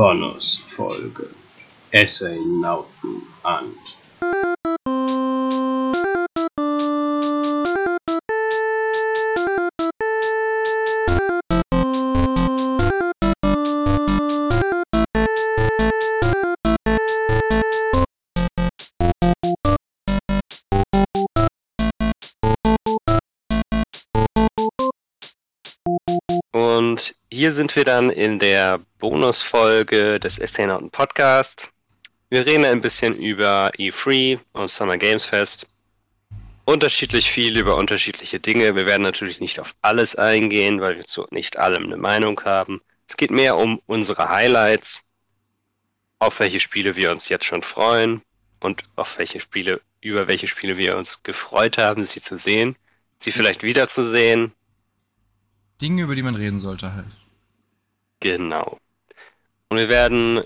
Bonusfolge Essay-Nauten an. Hier sind wir dann in der Bonusfolge des Astronauten Podcast. Wir reden ein bisschen über E3 und Summer Games Fest. Unterschiedlich viel über unterschiedliche Dinge. Wir werden natürlich nicht auf alles eingehen, weil wir zu nicht allem eine Meinung haben. Es geht mehr um unsere Highlights, auf welche Spiele wir uns jetzt schon freuen und auf welche Spiele, über welche Spiele wir uns gefreut haben, sie zu sehen, sie vielleicht wiederzusehen Dinge, über die man reden sollte halt. Genau. Und wir werden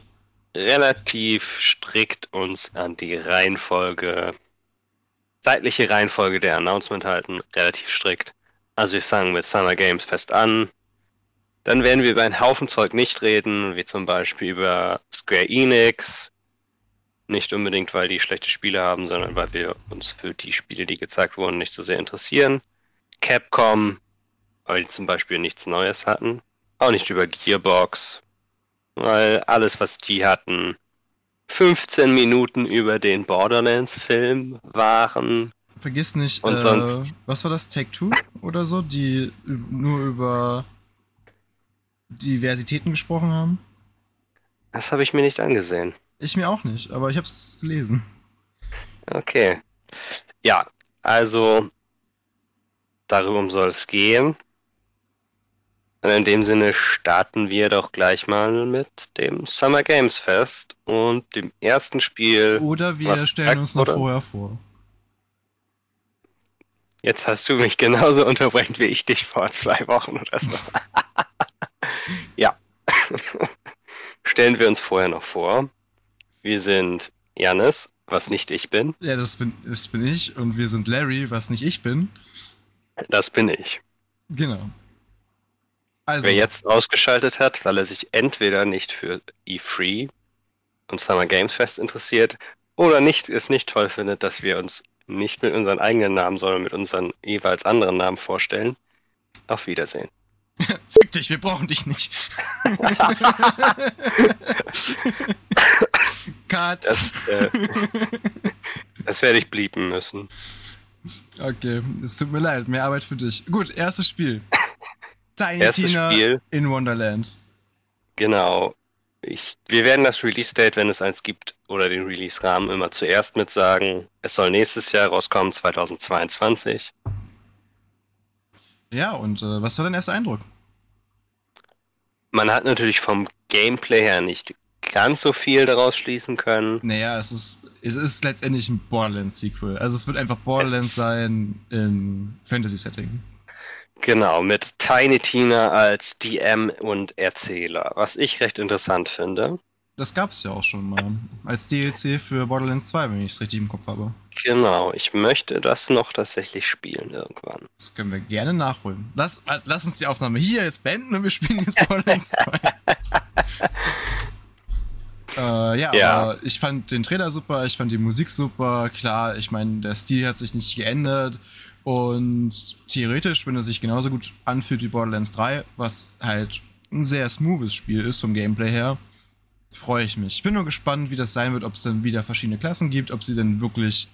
relativ strikt uns an die Reihenfolge, zeitliche Reihenfolge der Announcement halten, relativ strikt. Also wir fangen mit Summer Games fest an. Dann werden wir über einen Haufen Zeug nicht reden, wie zum Beispiel über Square Enix. Nicht unbedingt, weil die schlechte Spiele haben, sondern weil wir uns für die Spiele, die gezeigt wurden, nicht so sehr interessieren. Capcom, weil die zum Beispiel nichts Neues hatten. Auch nicht über Gearbox, weil alles, was die hatten, 15 Minuten über den Borderlands-Film waren. Vergiss nicht, Und äh, sonst- was war das, Take Two oder so, die nur über Diversitäten gesprochen haben? Das habe ich mir nicht angesehen. Ich mir auch nicht, aber ich hab's gelesen. Okay. Ja, also darum soll es gehen. Und in dem Sinne starten wir doch gleich mal mit dem Summer Games Fest und dem ersten Spiel. Oder wir stellen sagt, uns noch oder? vorher vor. Jetzt hast du mich genauso unterbrechen wie ich dich vor zwei Wochen oder so. ja. Stellen wir uns vorher noch vor. Wir sind Janis, was nicht ich bin. Ja, das bin, das bin ich und wir sind Larry, was nicht ich bin. Das bin ich. Genau. Also, Wer jetzt ausgeschaltet hat, weil er sich entweder nicht für E3 und Summer Games Fest interessiert oder nicht, es nicht toll findet, dass wir uns nicht mit unseren eigenen Namen, sondern mit unseren jeweils anderen Namen vorstellen. Auf Wiedersehen. fick dich, wir brauchen dich nicht. Cut. Das, äh, das werde ich bliepen müssen. Okay, es tut mir leid, mehr Arbeit für dich. Gut, erstes Spiel. Tiny Erstes Tina Spiel. in Wonderland. Genau. Ich, wir werden das Release-Date, wenn es eins gibt, oder den Release-Rahmen immer zuerst mit sagen. Es soll nächstes Jahr rauskommen, 2022. Ja, und äh, was war dein erster Eindruck? Man hat natürlich vom Gameplay her nicht ganz so viel daraus schließen können. Naja, es ist, es ist letztendlich ein Borderlands-Sequel. Also es wird einfach Borderlands sein in Fantasy-Setting. Genau, mit Tiny Tina als DM und Erzähler, was ich recht interessant finde. Das gab's ja auch schon mal. Als DLC für Borderlands 2, wenn ich es richtig im Kopf habe. Genau, ich möchte das noch tatsächlich spielen irgendwann. Das können wir gerne nachholen. Lass, lass uns die Aufnahme hier jetzt beenden und wir spielen jetzt Borderlands 2. äh, ja, Ja. ich fand den Trailer super, ich fand die Musik super. Klar, ich meine, der Stil hat sich nicht geändert. Und theoretisch, wenn er sich genauso gut anfühlt wie Borderlands 3, was halt ein sehr smoothes Spiel ist vom Gameplay her, freue ich mich. Ich bin nur gespannt, wie das sein wird, ob es dann wieder verschiedene Klassen gibt, ob sie dann wirklich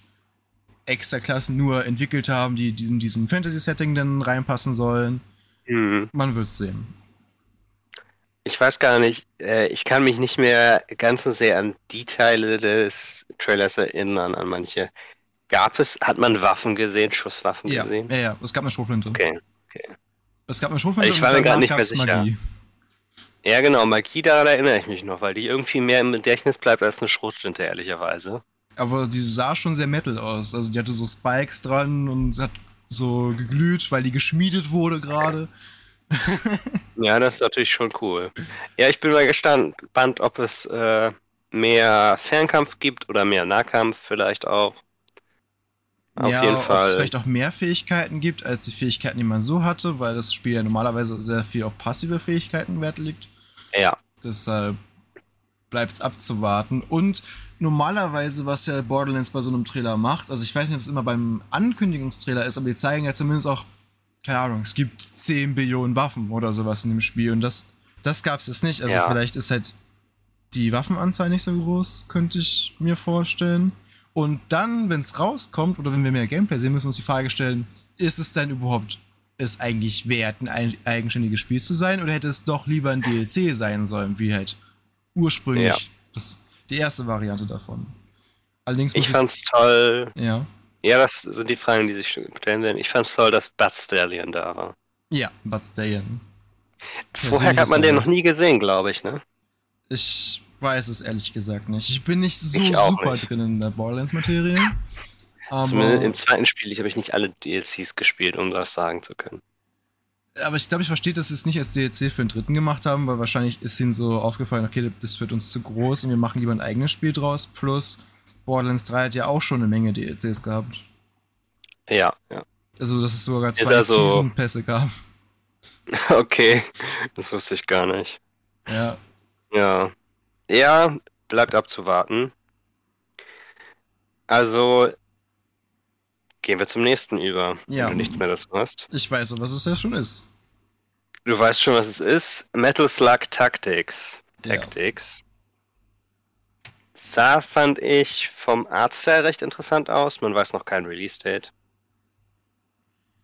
extra Klassen nur entwickelt haben, die, die in diesen Fantasy-Setting dann reinpassen sollen. Hm. Man wird's sehen. Ich weiß gar nicht, äh, ich kann mich nicht mehr ganz so sehr an die Teile des Trailers erinnern, an manche. Gab es, hat man Waffen gesehen, Schusswaffen Ja, gesehen? ja, ja, es gab eine Schrotflinte. Okay. Es gab eine Schrotflinte Ich war mir grad nicht mehr sicher. Magie. Ja, genau, Magie, daran erinnere ich mich noch, weil die irgendwie mehr im Gedächtnis bleibt als eine Schrotflinte, ehrlicherweise. Aber die sah schon sehr metal aus. Also die hatte so Spikes dran und hat so geglüht, weil die geschmiedet wurde gerade. Ja, das ist natürlich schon cool. Ja, ich bin mal gespannt, ob es äh, mehr Fernkampf gibt oder mehr Nahkampf vielleicht auch. Auf ja, jeden ob es Fall. vielleicht auch mehr Fähigkeiten gibt, als die Fähigkeiten, die man so hatte, weil das Spiel ja normalerweise sehr viel auf passive Fähigkeiten Wert legt. Ja, Deshalb bleibt's abzuwarten. Und normalerweise, was ja Borderlands bei so einem Trailer macht, also ich weiß nicht, ob es immer beim Ankündigungstrailer ist, aber die zeigen ja zumindest auch, keine Ahnung, es gibt 10 Billionen Waffen oder sowas in dem Spiel. Und das, das gab's jetzt nicht. Also Ja. vielleicht ist halt die Waffenanzahl nicht so groß, könnte ich mir vorstellen. Und dann, wenn es rauskommt oder wenn wir mehr Gameplay sehen, müssen wir uns die Frage stellen, ist es denn überhaupt es eigentlich wert, ein eigenständiges Spiel zu sein oder hätte es doch lieber ein DLC sein sollen, wie halt ursprünglich Ja. das, die erste Variante davon. Allerdings muss Ich fand's toll. ja. Ja, das sind die Fragen, die sich stellen werden. Ich fand's toll, dass Bud Stallion da war. Ja, Bud Stallion. Vorher hat man den noch nie gesehen, glaube ich, ne? Ich weiß es ehrlich gesagt nicht. Ich bin nicht so Ich auch super nicht. drin in der Borderlands-Materie. Zumindest im zweiten Spiel habe ich nicht alle DLCs gespielt, um das sagen zu können. aber ich glaube, ich verstehe, dass sie es nicht als DLC für den dritten gemacht haben, weil wahrscheinlich ist ihnen so aufgefallen, okay, das wird uns zu groß und wir machen lieber ein eigenes Spiel draus. Plus, Borderlands 3 hat ja auch schon eine Menge DLCs gehabt. Ja, ja. Also, dass es sogar zwei also- Season-Pässe gab. Okay, das wusste ich gar nicht. Ja. Ja. Ja, bleibt abzuwarten. Also, gehen wir zum nächsten über, Ja. wenn du nichts mehr dazu hast. Ich weiß, was es ja schon ist. Du weißt schon, was es ist. Metal Slug Tactics. Ja. Tactics. Sah, fand ich, vom Artstyle recht interessant aus. Man weiß noch kein Release-Date.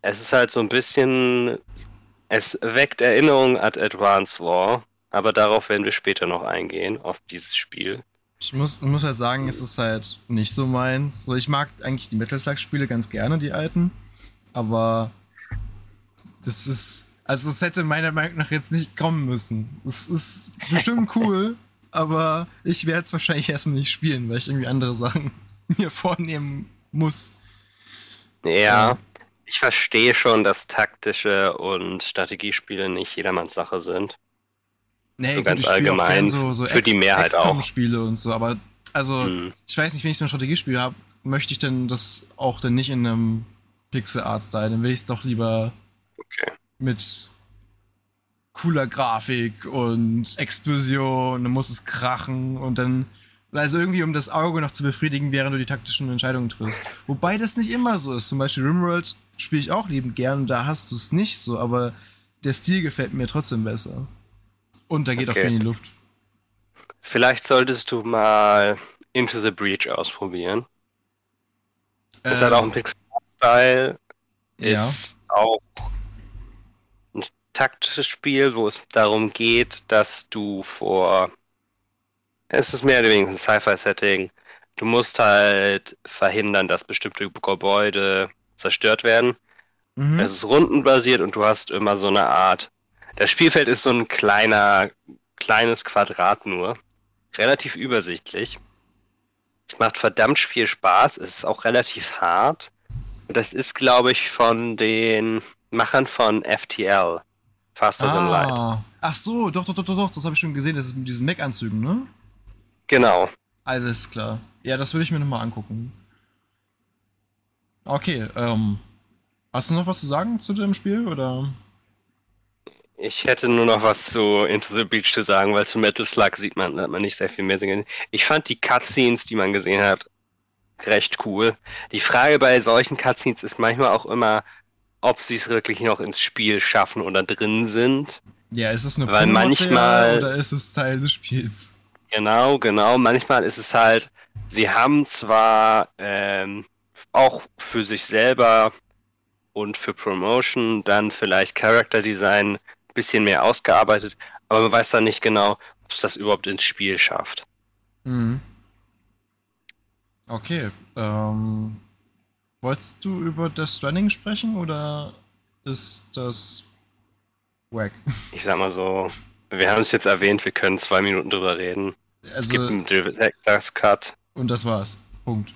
Es ist halt so ein bisschen. Es weckt Erinnerungen an Advance War, aber darauf werden wir später noch eingehen, auf dieses Spiel. Ich muss, muss halt sagen, es ist halt nicht so meins. So, ich mag eigentlich die Metal Slug-Spiele ganz gerne, die alten. Aber das ist. Also, es hätte meiner Meinung nach jetzt nicht kommen müssen. Es ist bestimmt cool, aber ich werde es wahrscheinlich erstmal nicht spielen, weil ich irgendwie andere Sachen mir vornehmen muss. Ja, Ja. ich verstehe schon, dass taktische und Strategiespiele nicht jedermanns Sache sind. Nee, So ganz ich spiele auch allgemein, so, so für die Mehrheit auch. Spiele und so, aber also. Hm. ich weiß nicht, wenn ich so ein Strategiespiel habe, möchte ich denn das auch dann nicht in einem Pixel-Art-Style. Dann will ich es doch lieber Okay. mit cooler Grafik und Explosion, dann muss es krachen und dann. Also irgendwie, um das Auge noch zu befriedigen, während du die taktischen Entscheidungen triffst. Wobei das nicht immer so ist. Zum Beispiel Rimworld spiele ich auch liebend gern, da hast du es nicht so, aber der Stil gefällt mir trotzdem besser. Und da geht Okay. auch viel in die Luft. Vielleicht solltest du mal Into the Breach ausprobieren. Ist halt auch ein Pixel-Style, ja. ist auch ein taktisches Spiel, wo es darum geht, dass du vor. Es ist mehr oder weniger ein Sci-Fi-Setting. Du musst halt verhindern, dass bestimmte Gebäude zerstört werden. Mhm. Es ist rundenbasiert und du hast immer so eine Art. Das Spielfeld ist so ein kleiner, kleines Quadrat nur. Relativ übersichtlich. Es macht verdammt viel Spaß. Es ist auch relativ hart. Und das ist, glaube ich, von den Machern von FTL. Faster Than Light. Ah. Ach so, doch, doch, doch, doch, doch, das habe ich schon gesehen. Das ist mit diesen Mech-Anzügen, ne? Genau. Alles klar. Ja, das würde ich mir nochmal angucken. Okay, ähm. Hast du noch was zu sagen zu dem Spiel, oder? Ich hätte nur noch was zu Into the Beach zu sagen, weil zu Metal Slug sieht man, hat man nicht sehr viel mehr sehen. Ich fand die Cutscenes, die man gesehen hat, recht cool. Die Frage bei solchen Cutscenes ist manchmal auch immer, ob sie es wirklich noch ins Spiel schaffen oder drin sind. Ja, ist es eine Weil manchmal- oder ist es Teil des Spiels? Genau, genau. Manchmal ist es halt, sie haben zwar ähm, auch für sich selber und für Promotion dann vielleicht Character Design bisschen mehr ausgearbeitet, aber man weiß dann nicht genau, ob es das überhaupt ins Spiel schafft. Mhm. Okay, ähm. Wolltest du über Death Stranding sprechen oder ist das wack? Ich sag mal so, wir haben es jetzt erwähnt, wir können zwei Minuten drüber reden. es gibt Also, einen Director's Cut. und das war's. Punkt.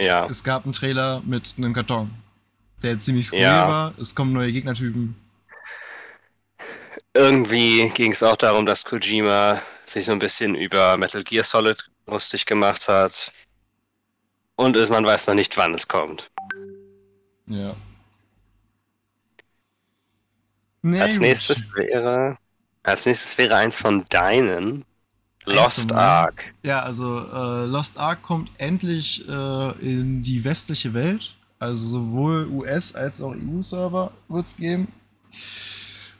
Ja, Es, es gab einen Trailer mit einem Karton, der ziemlich skurril Ja. war. Es kommen neue Gegnertypen. Irgendwie ging es auch darum, dass Kojima sich so ein bisschen über Metal Gear Solid lustig gemacht hat. Und es, man weiß noch nicht, wann es kommt. Ja. Nee, als gut. nächstes wäre. Als nächstes wäre eins von deinen Lost Ark. Ja, also äh, Lost Ark kommt endlich äh, in die westliche Welt. Also sowohl US- als auch EU-Server wird es geben.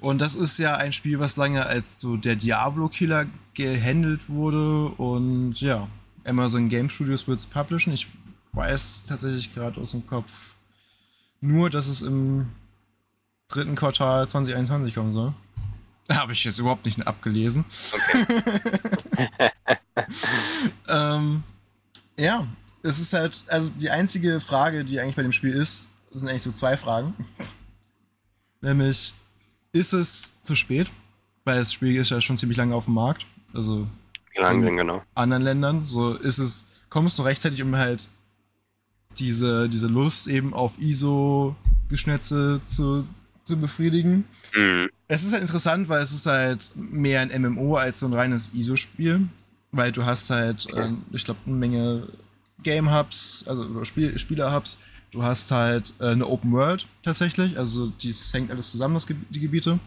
Und das ist ja ein Spiel, was lange als so der Diablo-Killer gehandelt wurde. Und ja, Amazon Game Studios wird es publishen. Ich weiß tatsächlich gerade aus dem Kopf nur, dass es im dritten Quartal 2021 kommen soll. Habe ich jetzt überhaupt nicht abgelesen. Okay. ähm, ja, es ist halt, also die einzige Frage, die eigentlich bei dem Spiel ist, sind eigentlich so zwei Fragen. Nämlich, ist es zu spät? Weil das Spiel ist ja schon ziemlich lange auf dem Markt. Also Wie lange denn genau? anderen Ländern. So ist es, kommst du rechtzeitig, um halt diese, diese Lust eben auf ISO-Geschnetze zu, zu befriedigen. Hm. Es ist halt interessant, weil es ist halt mehr ein MMO als so ein reines ISO-Spiel. Weil du hast halt, Okay. ähm, ich glaube, eine Menge Game-Hubs, also Spiel Spieler-Hubs. Du hast halt äh, eine Open World tatsächlich. Also dies hängt alles zusammen, das, Ge- die Gebiete.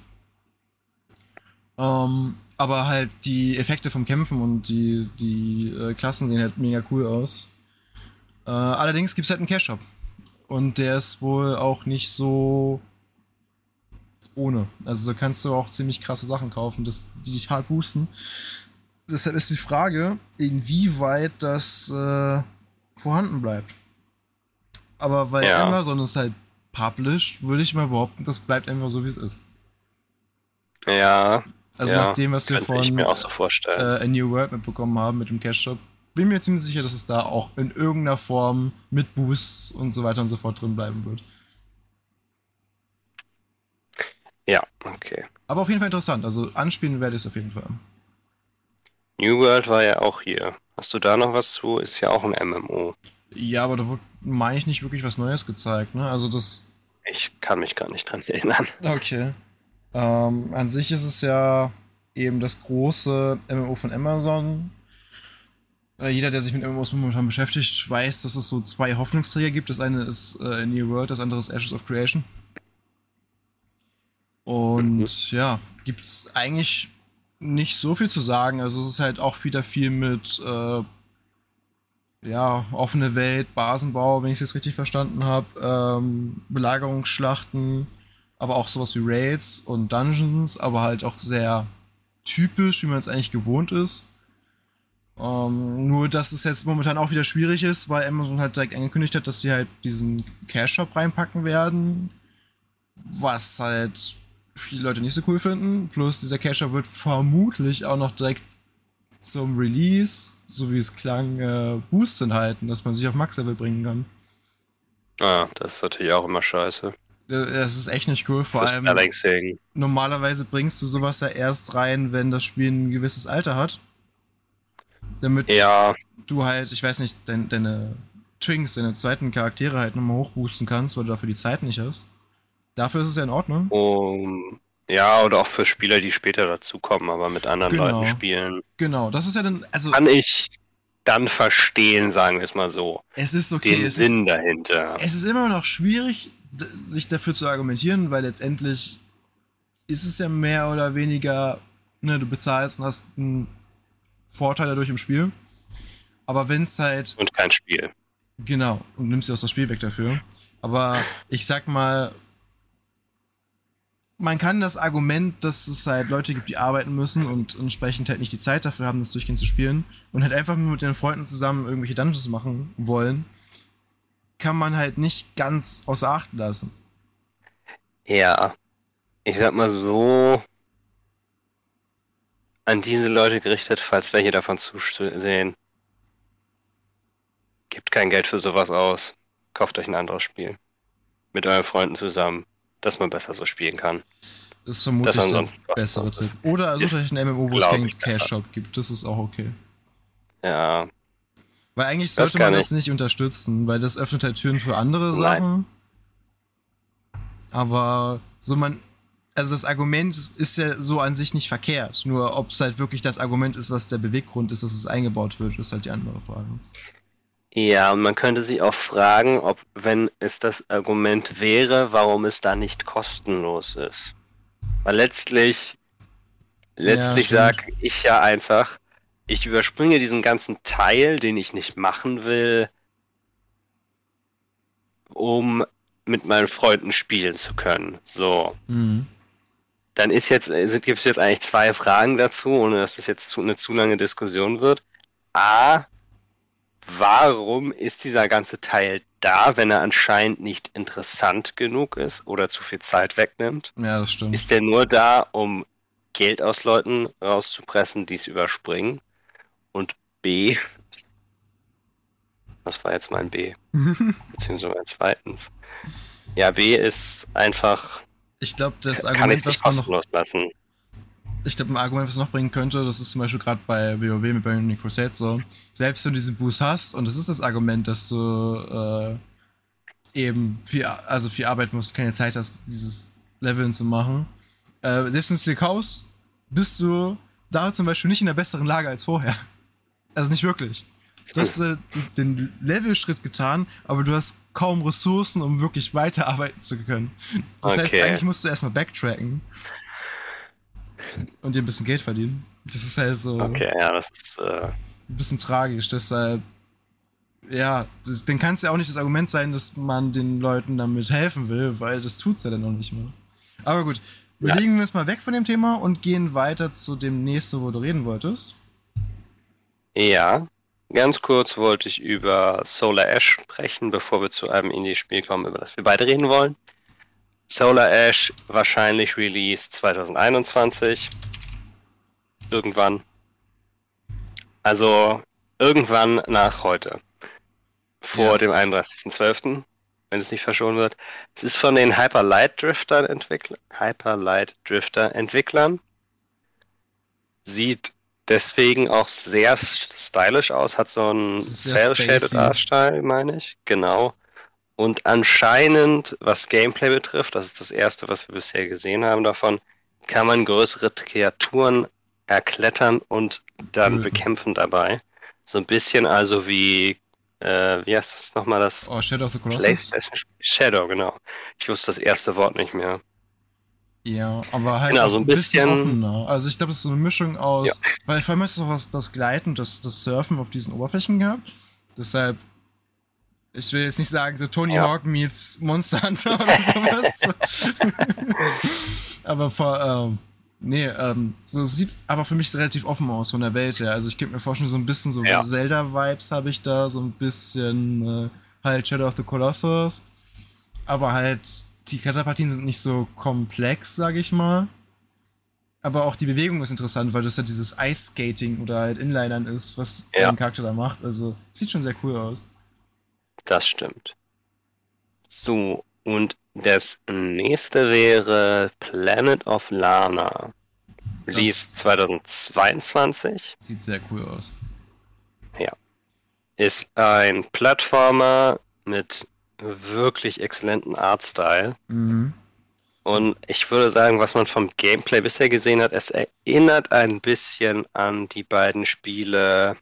Ähm, aber halt die Effekte vom Kämpfen und die, die äh, Klassen sehen halt mega cool aus. Äh, allerdings gibt es halt einen Cash-Shop. Und der ist wohl auch nicht so ohne. Also so kannst du auch ziemlich krasse Sachen kaufen, das, die dich hart boosten. Deshalb ist die Frage, inwieweit das äh, vorhanden bleibt. Aber weil Ja. Amazon es halt published, würde ich mal behaupten, das bleibt einfach so, wie es ist. Ja, Also Ja, nach dem, was wir von ich so äh, A New World mitbekommen haben mit dem Cash Shop, bin mir ziemlich sicher, dass es da auch in irgendeiner Form mit Boosts und so weiter und so fort drin bleiben wird. ja, okay. Aber auf jeden Fall interessant. Also anspielen werde ich es auf jeden Fall. New World war ja auch hier. Hast du da noch was zu? Ist ja auch ein MMO. Ja, aber da wird, meine ich, nicht wirklich was Neues gezeigt, ne? Also das. Ich kann mich gar nicht dran erinnern. Okay. Ähm, an sich ist es ja eben das große MMO von Amazon. Äh, jeder, der sich mit MMOs momentan beschäftigt, weiß, dass es so zwei Hoffnungsträger gibt. Das eine ist äh, New World, das andere ist Ashes of Creation. Und Mhm. ja, gibt es eigentlich nicht so viel zu sagen. Also es ist halt auch wieder viel mit äh, ja, offene Welt, Basenbau, wenn ich es jetzt richtig verstanden habe, ähm, Belagerungsschlachten, aber auch sowas wie Raids und Dungeons, aber halt auch sehr typisch, wie man es eigentlich gewohnt ist. Ähm, nur, dass es jetzt momentan auch wieder schwierig ist, weil Amazon halt direkt angekündigt hat, dass sie halt diesen Cash-Shop reinpacken werden, was halt viele Leute nicht so cool finden. Plus dieser Cash-Shop wird vermutlich auch noch direkt zum Release, so wie es klang, äh, Boost enthalten, dass man sich auf Max-Level bringen kann. Ah, das ist natürlich auch immer scheiße. Das ist echt nicht cool, vor Das allem Balancing. normalerweise bringst du sowas ja erst rein, wenn das Spiel ein gewisses Alter hat. Damit Ja, du halt, ich weiß nicht, dein, deine Twinks, deine zweiten Charaktere halt nochmal hochboosten kannst, weil du dafür die Zeit nicht hast. Dafür ist es ja in Ordnung. um, ja, oder auch für Spieler, die später dazukommen, aber mit anderen Genau. Leuten spielen. Genau, das ist ja dann, also Kann ich dann verstehen, sagen wir es mal so. es ist okay, Den es ist, Sinn dahinter. es ist immer noch schwierig, sich dafür zu argumentieren, weil letztendlich ist es ja mehr oder weniger, ne, du bezahlst und hast einen Vorteil dadurch im Spiel. Aber wenn es halt Und kein Spiel. Genau, und nimmst dir aus das Spiel weg dafür. Aber ich sag mal, man kann das Argument, dass es halt Leute gibt, die arbeiten müssen und entsprechend halt nicht die Zeit dafür haben, das durchgehend zu spielen und halt einfach nur mit ihren Freunden zusammen irgendwelche Dungeons machen wollen, kann man halt nicht ganz außer Acht lassen. Ja, ich sag mal so, an diese Leute gerichtet, falls welche davon zusehen. Gebt kein Geld für sowas aus. Kauft euch ein anderes Spiel. Mit euren Freunden zusammen, dass man besser so spielen kann. Das ist vermutlich der bessere Tipp. Oder sucht ist, euch ein MMO, wo es keinen. Cash-Shop gibt. Das ist auch okay. Ja, Weil eigentlich sollte man das nicht unterstützen, weil das öffnet halt Türen für andere Nein. Sachen. Aber so man, also das Argument ist ja so an sich nicht verkehrt. Nur ob es halt wirklich das Argument ist, was der Beweggrund ist, dass es eingebaut wird, ist halt die andere Frage. Ja, und man könnte sich auch fragen, ob, wenn es das Argument wäre, warum es da nicht kostenlos ist. Weil letztlich, letztlich stimmt. sage ich ja einfach, ich überspringe diesen ganzen Teil, den ich nicht machen will, um mit meinen Freunden spielen zu können. So. Mhm. Dann ist jetzt, gibt es jetzt eigentlich zwei Fragen dazu, ohne dass das jetzt zu, eine zu lange Diskussion wird. A, warum ist dieser ganze Teil da, wenn er anscheinend nicht interessant genug ist oder zu viel Zeit wegnimmt? Ja, das stimmt. Ist der nur da, um Geld aus Leuten rauszupressen, die es überspringen? Und B, was war jetzt mein B? Beziehungsweise mein zweitens. Ja, B ist einfach, Ich glaube, das kann ich Argument, nicht was man noch, lassen. Ich glaube, ein Argument, was noch bringen könnte, das ist zum Beispiel gerade bei WoW mit Burning Crusade so, selbst wenn du diesen Boost hast, und das ist das Argument, dass du äh, eben viel, also viel Arbeit musst, keine Zeit hast, dieses Leveln zu machen, äh, selbst wenn du es dir kaufst, bist du da zum Beispiel nicht in einer besseren Lage als vorher. Also nicht wirklich. Du hast äh, den Levelschritt getan, aber du hast kaum Ressourcen, um wirklich weiterarbeiten zu können. Das heißt, Okay. eigentlich musst du erstmal backtracken und dir ein bisschen Geld verdienen. Das ist halt so Okay, ja, das ist, äh, ein bisschen tragisch. Deshalb, ja, das, dann kann es ja auch nicht das Argument sein, dass man den Leuten damit helfen will, weil das tut's ja dann noch nicht mehr. Aber gut, Ja. bewegen wir uns mal weg von dem Thema und gehen weiter zu dem nächsten, wo du reden wolltest. ja. Ganz kurz wollte ich über Solar Ash sprechen, bevor wir zu einem Indie-Spiel kommen, über das wir beide reden wollen. Solar Ash wahrscheinlich Release 2021. Irgendwann. Also irgendwann nach heute. Vor Ja. dem 31.12., wenn es nicht verschoben wird. Es ist von den Hyper Light Drifter Entwicklern. Hyper Light Drifter Entwicklern. Sieht deswegen auch sehr stylisch aus, hat so einen Cell Shaded. Art Style, meine ich. Genau. Und anscheinend, was Gameplay betrifft, das ist das erste, was wir bisher gesehen haben davon, kann man größere Kreaturen erklettern und dann Töten. bekämpfen dabei. So ein bisschen also wie, äh, wie heißt das nochmal das? Oh, Shadow of the Colossus. Shadow, genau. Ich wusste das erste Wort nicht mehr. Ja, aber halt Genau, so ein bisschen- offener. Also ich glaube, es ist so eine Mischung aus, Ja. weil vor allem hast du auch das, das Gleiten das, das Surfen auf diesen Oberflächen gehabt. Deshalb, ich will jetzt nicht sagen, so Tony. Hawk meets Monster Hunter oder sowas. aber vor, ähm, nee, ähm, so sieht aber für mich relativ offen aus von der Welt her. Also ich könnte mir vorstellen, so ein bisschen so Ja. Zelda-Vibes habe ich da, so ein bisschen äh, halt Shadow of the Colossus. Aber halt, die Kletterpartien sind nicht so komplex, sage ich mal. Aber auch die Bewegung ist interessant, weil das ja dieses Ice-Skating oder halt Inlinern ist, was Ja. dein Charakter da macht. Also, sieht schon sehr cool aus. Das stimmt. So, und das nächste wäre Planet of Lana. Release Das- 2022. Sieht sehr cool aus. Ist ein Plattformer mit wirklich exzellenten Artstyle. Mhm. Und ich würde sagen, was man vom Gameplay bisher gesehen hat, es erinnert ein bisschen an die beiden Spiele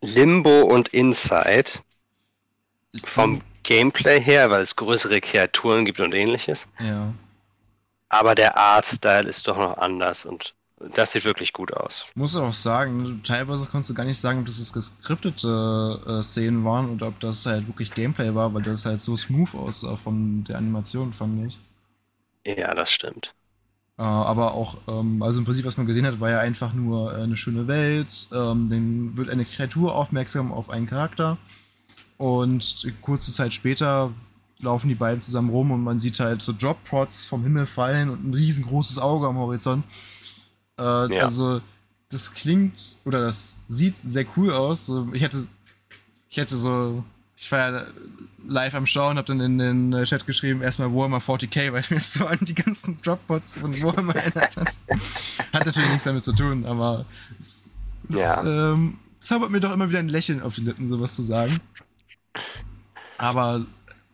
Limbo und Inside. Vom Gameplay her, weil es größere Kreaturen gibt und ähnliches. Ja. Aber der Artstyle ist doch noch anders und das sieht wirklich gut aus. Muss auch sagen, teilweise konntest du gar nicht sagen, ob das geskriptete äh, Szenen waren oder ob das halt wirklich Gameplay war, weil das halt so smooth aussah von der Animation, fand ich. Ja, das stimmt. Äh, aber auch, ähm, also im Prinzip, was man gesehen hat, war ja einfach nur äh, eine schöne Welt. Ähm, dann wird eine Kreatur aufmerksam auf einen Charakter. Und kurze Zeit später laufen die beiden zusammen rum und man sieht halt so Drop-Prods vom Himmel fallen und ein riesengroßes Auge am Horizont. Äh, Ja. Also, das klingt oder das sieht sehr cool aus. Ich hätte, ich hätte so, ich war ja live am Schauen, hab dann in den äh, Chat geschrieben, erstmal Warhammer 40k, weil mir so an die ganzen Dropbots von Warhammer erinnert hat. Hat natürlich nichts damit zu tun, aber es, es Ja. ähm, zaubert mir doch immer wieder ein Lächeln auf die Lippen, sowas zu sagen. Aber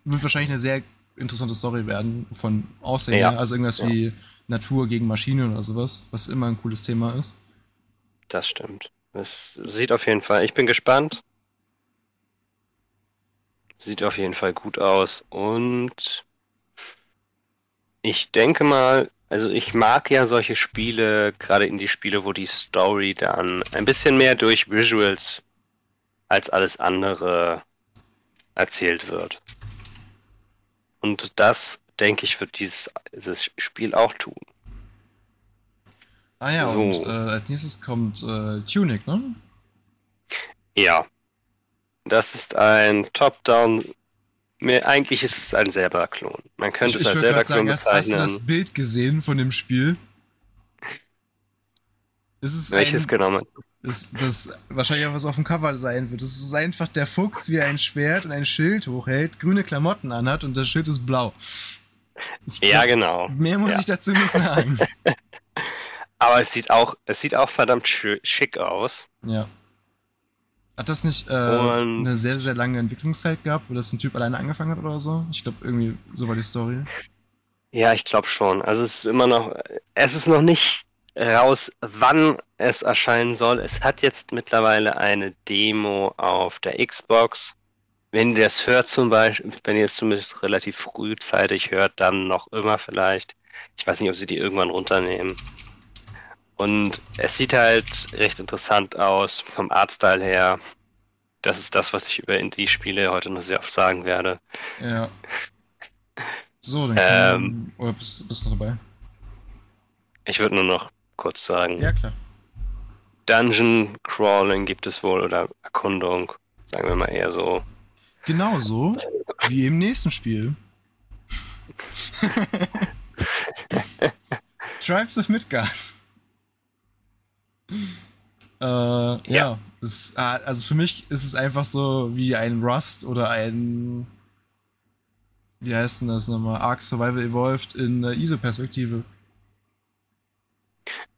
wird wahrscheinlich eine sehr interessante Story werden von Aussehen Ja. her. Also irgendwas Ja. wie Natur gegen Maschine oder sowas, was immer ein cooles Thema ist. Das stimmt. Es sieht auf jeden Fall, ich bin gespannt. Sieht auf jeden Fall gut aus und ich denke mal, Also ich mag ja solche Spiele, gerade in die Spiele, wo die Story dann ein bisschen mehr durch Visuals als alles andere erzählt wird. Und das, denke ich, wird dieses, dieses Spiel auch tun. Ah ja, So. und äh, als nächstes kommt äh, Tunic, ne? Ja. Das ist ein Top-Down. Eigentlich ist es ein selber-Klon. Man könnte ich es als würd grad selber-Klon hast, hast du bezeichnen. das Bild gesehen von dem Spiel? Es ist Welches ein, genommen? Das, das wahrscheinlich auch was auf dem Cover sein wird. Das ist einfach der Fuchs, wie er ein Schwert und ein Schild hochhält, grüne Klamotten anhat und das Schild ist blau. Ich Ja, glaub, genau. Mehr muss Ja. ich dazu nicht sagen. Aber es sieht auch, es sieht auch verdammt schi- schick aus. ja. Hat das nicht äh, eine sehr, sehr lange Entwicklungszeit gehabt, wo das ein Typ alleine angefangen hat oder so? Ich glaube, irgendwie so war die Story. Ja, ich glaube schon. Also es ist immer noch, es ist noch nicht raus, wann es erscheinen soll. Es hat jetzt mittlerweile eine Demo auf der Xbox. Wenn ihr das hört zum Beispiel, wenn ihr es zumindest relativ frühzeitig hört, dann noch immer vielleicht. Ich weiß nicht, ob sie die irgendwann runternehmen. Und es sieht halt recht interessant aus vom Artstyle her. Das ist das, was ich über Indie-Spiele heute noch sehr oft sagen werde. Ja. So, dann Ähm. oder bist, bist du noch dabei? Ich würde nur noch kurz sagen, Ja, klar. Dungeon Crawling gibt es wohl oder Erkundung, sagen wir mal eher so. Genauso wie im nächsten Spiel. Tribes of Midgard. Äh, ja. Es, ah, also für mich ist es einfach so wie ein Rust oder ein. Wie heißt denn das nochmal? Ark Survival Evolved in äh, ISO-Perspektive.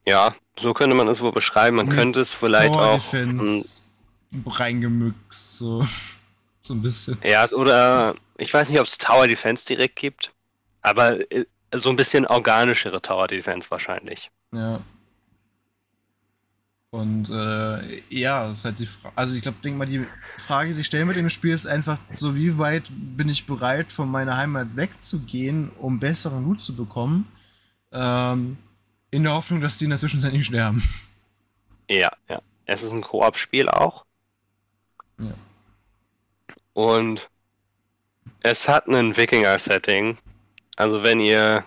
Ja, so könnte man es wohl beschreiben. Man könnte es vielleicht Tower auch. Defense reingemixt, so. So ein bisschen. Ja, oder ich weiß nicht, ob es Tower Defense direkt gibt, aber äh, so ein bisschen organischere Tower Defense wahrscheinlich. Ja. Und äh, ja, das ist halt die Frage. Also ich glaube, denk mal, die Frage, die sich stellen mit dem Spiel, ist einfach so, wie weit bin ich bereit, von meiner Heimat wegzugehen, um besseren Loot zu bekommen? Ähm, in der Hoffnung, dass die in der Zwischenzeit nicht sterben. Ja, ja. Es ist ein Koop-Spiel auch. Ja. Und es hat ein Wikinger-Setting. Also wenn ihr,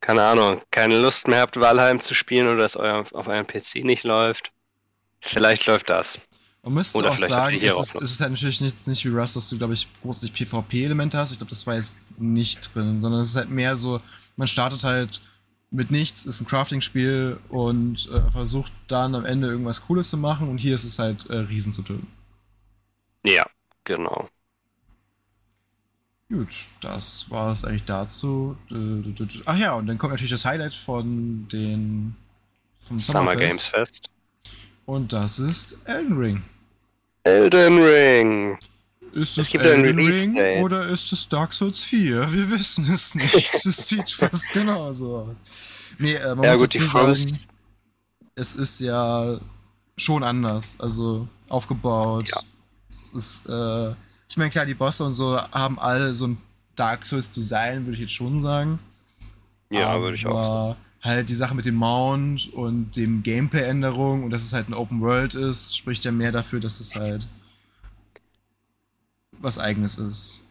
keine Ahnung, keine Lust mehr habt, Valheim zu spielen oder es euer, auf eurem PC nicht läuft, vielleicht läuft das. Man müsste Oder auch sagen, es ist, es ist halt natürlich nichts, nicht wie Rust, dass du, glaube ich, großartig PvP-Elemente hast. Ich glaube, das war jetzt nicht drin, sondern es ist halt mehr so, man startet halt mit nichts, ist ein Crafting-Spiel und äh, versucht dann am Ende irgendwas Cooles zu machen und hier ist es halt, äh, Riesen zu töten. Ja, genau. Gut, das war es eigentlich dazu. Ach ja, und dann kommt natürlich das Highlight von den vom Summer Summerfest. Games Fest. Und das ist Elden Ring. Elden Ring. Ist Es es Elden Ring Date. oder ist es Dark Souls 4? Wir wissen es nicht. Es sieht fast genauso aus. Nee, äh, man Ja muss gut, dazu sagen, ist, es ist ja schon anders. Also aufgebaut. Ja. Es ist, äh, ich meine, klar, die Bosse und so haben alle so ein Dark Souls Design, würde ich jetzt schon sagen. ja, würde ich auch sagen. Aber Halt die Sache mit dem Mount und dem Gameplay-Änderung und dass es halt ein Open World ist, spricht ja mehr dafür, dass es halt was eigenes ist.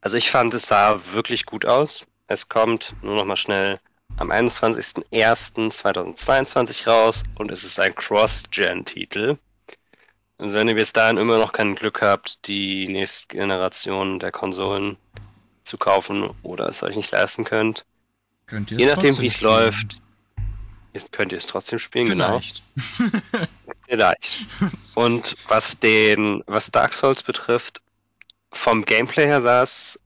Also ich fand, es sah wirklich gut aus. Es kommt nur noch mal schnell am 21.01.2022 raus und es ist ein Cross-Gen-Titel. Also wenn ihr bis dahin immer noch kein Glück habt, die nächste Generation der Konsolen zu kaufen oder es euch nicht leisten könnt, Könnt ihr je es nachdem wie es läuft, könnt ihr es trotzdem spielen, Vielleicht. genau. Vielleicht. Und was den, was Dark Souls betrifft, vom Gameplay her sah es,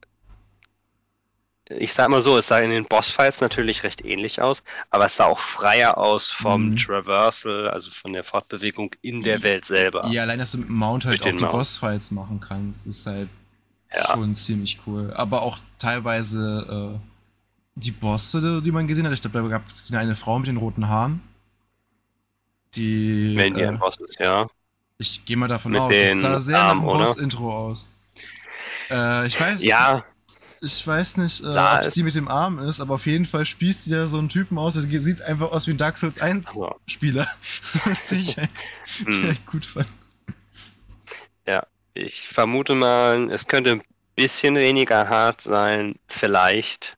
ich sag mal so, es sah in den Bossfights natürlich recht ähnlich aus, aber es sah auch freier aus vom Mhm. Traversal, also von der Fortbewegung in der Welt selber. ja, allein, dass du mit dem Mount halt Mit auch die Mount. Bossfights machen kannst, ist halt Ja. schon ziemlich cool. Aber auch teilweise äh, die Bosse, die man gesehen hat. Ich glaube, da gab es eine Frau mit den roten Haaren. Die. Wenn die äh, ein Boss ist, ja. Ich gehe mal davon Mit aus. Es sah sehr nach einem oder? Boss-Intro aus. Äh, ich weiß. Ja, Ich weiß nicht, äh, ob es die mit dem Arm ist, aber auf jeden Fall spießt sie ja so einen Typen aus, der sieht einfach aus wie ein Dark Souls 1 Also, Spieler. Was ich halt hm. direkt gut fand. Ich vermute mal, es könnte ein bisschen weniger hart sein, vielleicht,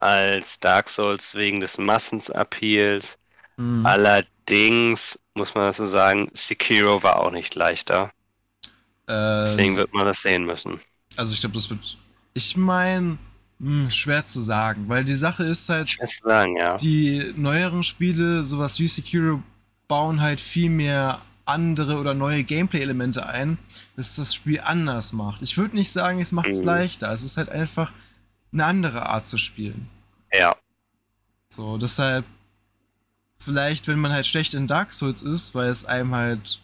als Dark Souls wegen des Massensappeals. Mhm. Allerdings muss man dazu sagen, Sekiro war auch nicht leichter. Deswegen Äh, wird man das sehen müssen. also ich glaube, das wird. Ich meine, schwer zu sagen, weil die Sache ist halt, sagen, ja. die neueren Spiele, sowas wie Sekiro, bauen halt viel mehr andere oder neue Gameplay-Elemente ein, dass das Spiel anders macht. Ich würde nicht sagen, es macht es Mhm. leichter. Es ist halt einfach eine andere Art zu spielen. Ja, So, deshalb, vielleicht, wenn man halt schlecht in Dark Souls ist, weil es einem halt,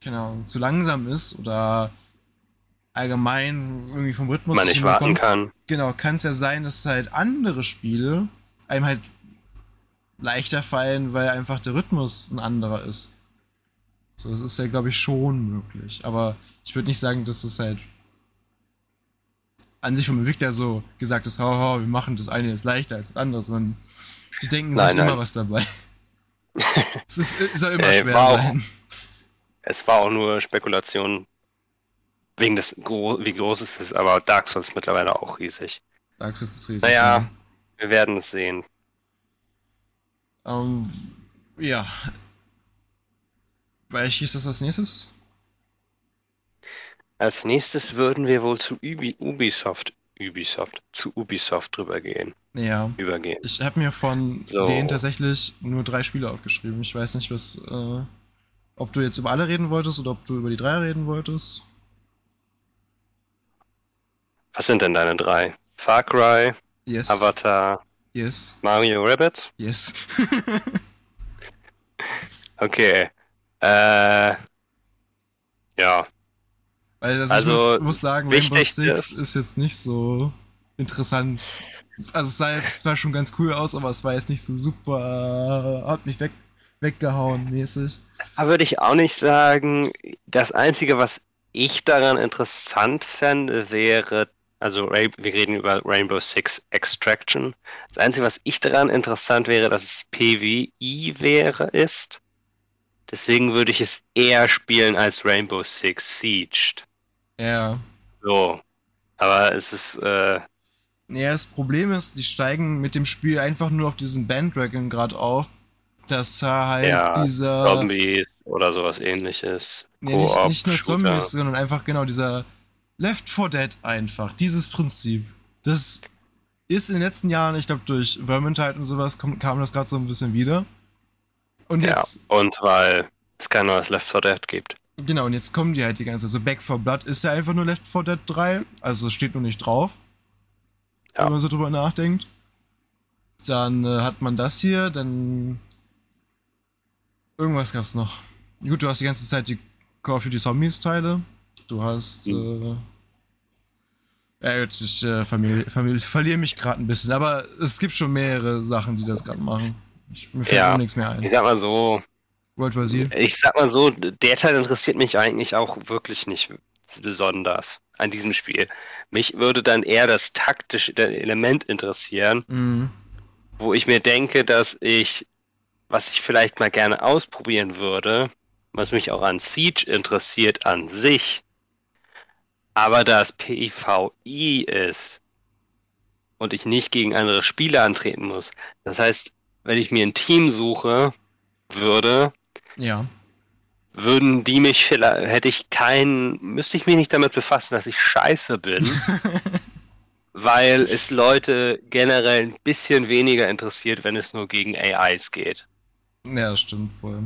keine Ahnung, zu langsam ist oder allgemein irgendwie vom Rhythmus man nicht warten kann. Genau, kann es ja sein, dass halt andere Spiele einem halt leichter fallen, weil einfach der Rhythmus ein anderer ist. So, das ist ja, glaube ich, schon möglich. Aber ich würde nicht sagen, dass es halt an sich vom Entwickler so gesagt ist, haha, wir machen das eine jetzt leichter als das andere, sondern die denken Nein, sich nein. immer was dabei. es ist, soll immer Ey, schwer sein. Es war auch nur Spekulation, wegen des, wie groß es ist, aber Dark Souls ist mittlerweile auch riesig. Dark Souls ist riesig. Naja. ja. Wir werden es sehen. Ähm, ja. Welches ist das als nächstes? Als nächstes würden wir wohl zu Ubi Ubisoft, Ubisoft, zu Ubisoft drüber gehen, Ja. übergehen. Ich habe mir von So. denen tatsächlich nur drei Spiele aufgeschrieben. Ich weiß nicht, was, äh, ob du jetzt über alle reden wolltest oder ob du über die drei reden wolltest. Was sind denn deine drei? Far Cry, Yes. Avatar, Yes. Mario Rabbit? Yes. Okay. Äh, ja, Weil also, Also, ich muss, muss sagen, Rainbow Six ist- ist jetzt nicht so interessant. Also es sah jetzt zwar schon ganz cool aus, aber es war jetzt nicht so super, hat mich weg, weggehauen mäßig. da würde ich auch nicht sagen. Das Einzige, was ich daran interessant fände, wäre, also wir reden über Rainbow Six Extraction. Das Einzige, was ich daran interessant wäre, dass es PvE wäre, ist. Deswegen würde ich es eher spielen als Rainbow Six Siege. Ja. So. Aber es ist, äh, Ja, das Problem ist, die steigen mit dem Spiel einfach nur auf diesen Bandwagon gerade auf, dass da halt Ja, dieser. Zombies oder sowas ähnliches. Nee, nicht, nicht nur. Zombies, sondern einfach genau dieser Left 4 Dead einfach. Dieses Prinzip. Das ist in den letzten Jahren, ich glaube, durch Vermintide und sowas kam, das gerade so ein bisschen wieder. Und Ja, jetzt, und weil es kein neues Left 4 Dead gibt. genau, und jetzt kommen die halt die ganze Zeit. So Back 4 Blood ist ja einfach nur Left 4 Dead 3, also es steht nur nicht drauf. Ja. Wenn man so drüber nachdenkt. Dann äh, hat man das hier, dann. Irgendwas gab's noch. Gut, du hast die ganze Zeit die Call of Duty Zombies Teile. Du hast. Mhm. Äh, ja, gut, ich äh, vermil- vermil- verliere mich gerade ein bisschen, aber es gibt schon mehrere Sachen, die das gerade machen. Ich, mir fällt Ja. auch nichts mehr ein. Ich sag mal so, World War Z. ich sag mal so, der Teil interessiert mich eigentlich auch wirklich nicht besonders an diesem Spiel. Mich würde dann eher das taktische Element interessieren, Mhm. wo ich mir denke, dass ich, was ich vielleicht mal gerne ausprobieren würde, was mich auch an Siege interessiert an sich, aber da es PvI ist und ich nicht gegen andere Spieler antreten muss. Das heißt, wenn ich mir ein Team suche würde, Ja. würden die mich vielleicht, hätte ich keinen, müsste ich mich nicht damit befassen, dass ich scheiße bin, weil es Leute generell ein bisschen weniger interessiert, wenn es nur gegen AIs geht. Ja, stimmt voll.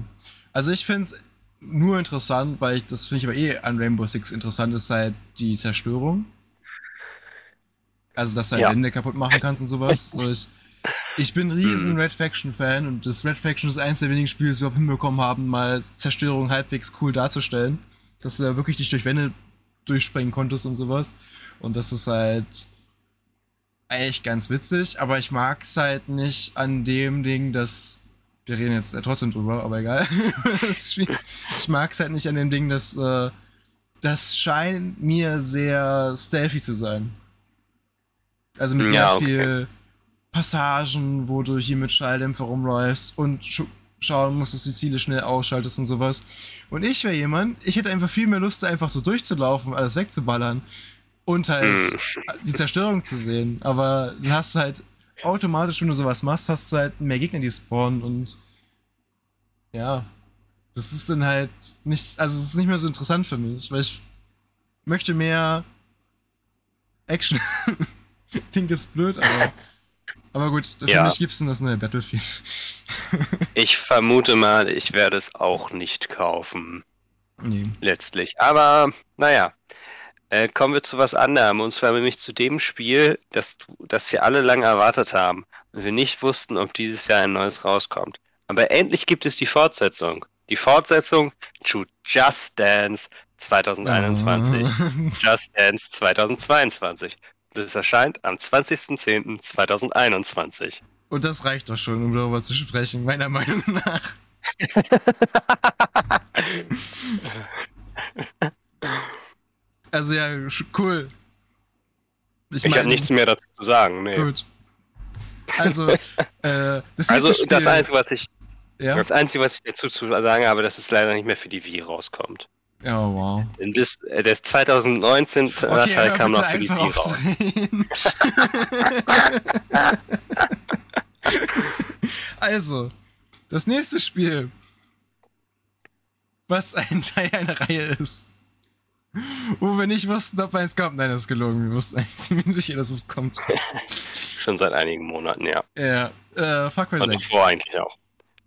Also ich finde es nur interessant, weil ich, das finde ich aber eh an Rainbow Six interessant, ist halt die Zerstörung. Also, dass du halt Ja. Wände kaputt machen kannst und sowas. So, ich, ich bin ein riesen Mhm. Red Faction-Fan und das Red Faction ist eins der wenigen Spiele, die überhaupt hinbekommen haben, mal Zerstörung halbwegs cool darzustellen. Dass du da wirklich dich durch Wände durchspringen konntest und sowas. Und das ist halt eigentlich ganz witzig, aber ich mag es halt nicht an dem Ding, dass wir reden jetzt äh, trotzdem drüber, aber egal. Ich mag es halt nicht an dem Ding, dass äh, das scheint mir sehr stealthy zu sein. Also mit Ja, sehr okay. viel Passagen, wo du hier mit Schalldämpfer rumläufst und schu schauen musst, dass du die Ziele schnell ausschaltest und sowas. Und ich wäre jemand, ich hätte einfach viel mehr Lust, einfach so durchzulaufen, alles wegzuballern und halt Hm. die Zerstörung zu sehen. Aber dann hast du halt automatisch, wenn du sowas machst, hast du halt mehr Gegner, die spawnen und ja, das ist dann halt nicht, also es ist nicht mehr so interessant für mich, weil ich möchte mehr Action. Klingt jetzt blöd, aber aber gut, für Ja. mich gibt's dann das neue Battlefield. Ich vermute mal, ich werde es auch nicht kaufen, nee. letztlich. Aber naja, äh, kommen wir zu was anderem. Und zwar nämlich zu dem Spiel, das, das wir alle lange erwartet haben. Und wir nicht wussten, ob dieses Jahr ein neues rauskommt. Aber endlich gibt es die Fortsetzung. Die Fortsetzung zu Just Dance 2021. Just Dance 2022. Das erscheint am 20.10.2021. Und das reicht doch schon, um darüber zu sprechen, meiner Meinung nach. Also ja, cool. Ich habe nichts mehr dazu zu sagen. Nee. Gut. Also, äh, das Also Spiel, das Einzige, was ich, ja? das Einzige, was ich dazu zu sagen habe, dass es leider nicht mehr für die Wii rauskommt. Oh, wow. Denn bis äh, das 2019 Teil Okay, hör kam noch für die Wii raus. also, das nächste Spiel, was ein Teil einer Reihe ist, wo wir nicht wussten, ob eins kommt. Nein, das ist gelogen. Wir wussten eigentlich ziemlich sicher, dass es kommt. Schon seit einigen Monaten, ja. Ja, äh, Far Cry Und 6. davor eigentlich auch.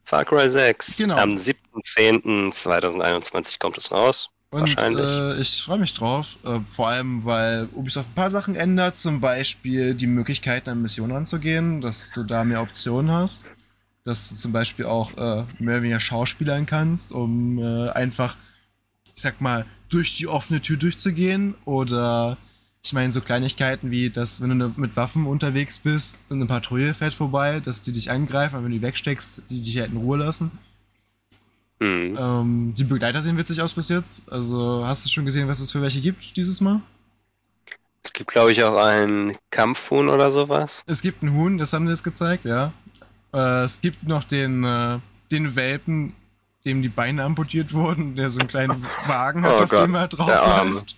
Far Cry 6. Genau. Am 7.10.2021 kommt es raus. Und Wahrscheinlich. äh, ich freue mich drauf, äh, vor allem, weil Ubisoft ein paar Sachen ändert, zum Beispiel die Möglichkeit, an Missionen ranzugehen, dass du da mehr Optionen hast, dass du zum Beispiel auch äh, mehr oder weniger schauspielern kannst, um äh, einfach, ich sag mal, durch die offene Tür durchzugehen oder ich meine so Kleinigkeiten wie, dass wenn du ne- mit Waffen unterwegs bist und eine Patrouille fährt vorbei, dass die dich angreifen, aber wenn du die wegsteckst, die dich halt in Ruhe lassen. Hm. Ähm, die Begleiter sehen witzig aus bis jetzt. Also hast du schon gesehen, was es für welche gibt dieses Mal? Es gibt, glaube ich, auch einen Kampfhuhn oder sowas. Es gibt einen Huhn, das haben sie jetzt gezeigt, ja. Äh, es gibt noch den, äh, den Welpen, dem die Beine amputiert wurden, der so einen kleinen Wagen hat, Oh auf Gott, dem er drauf läuft.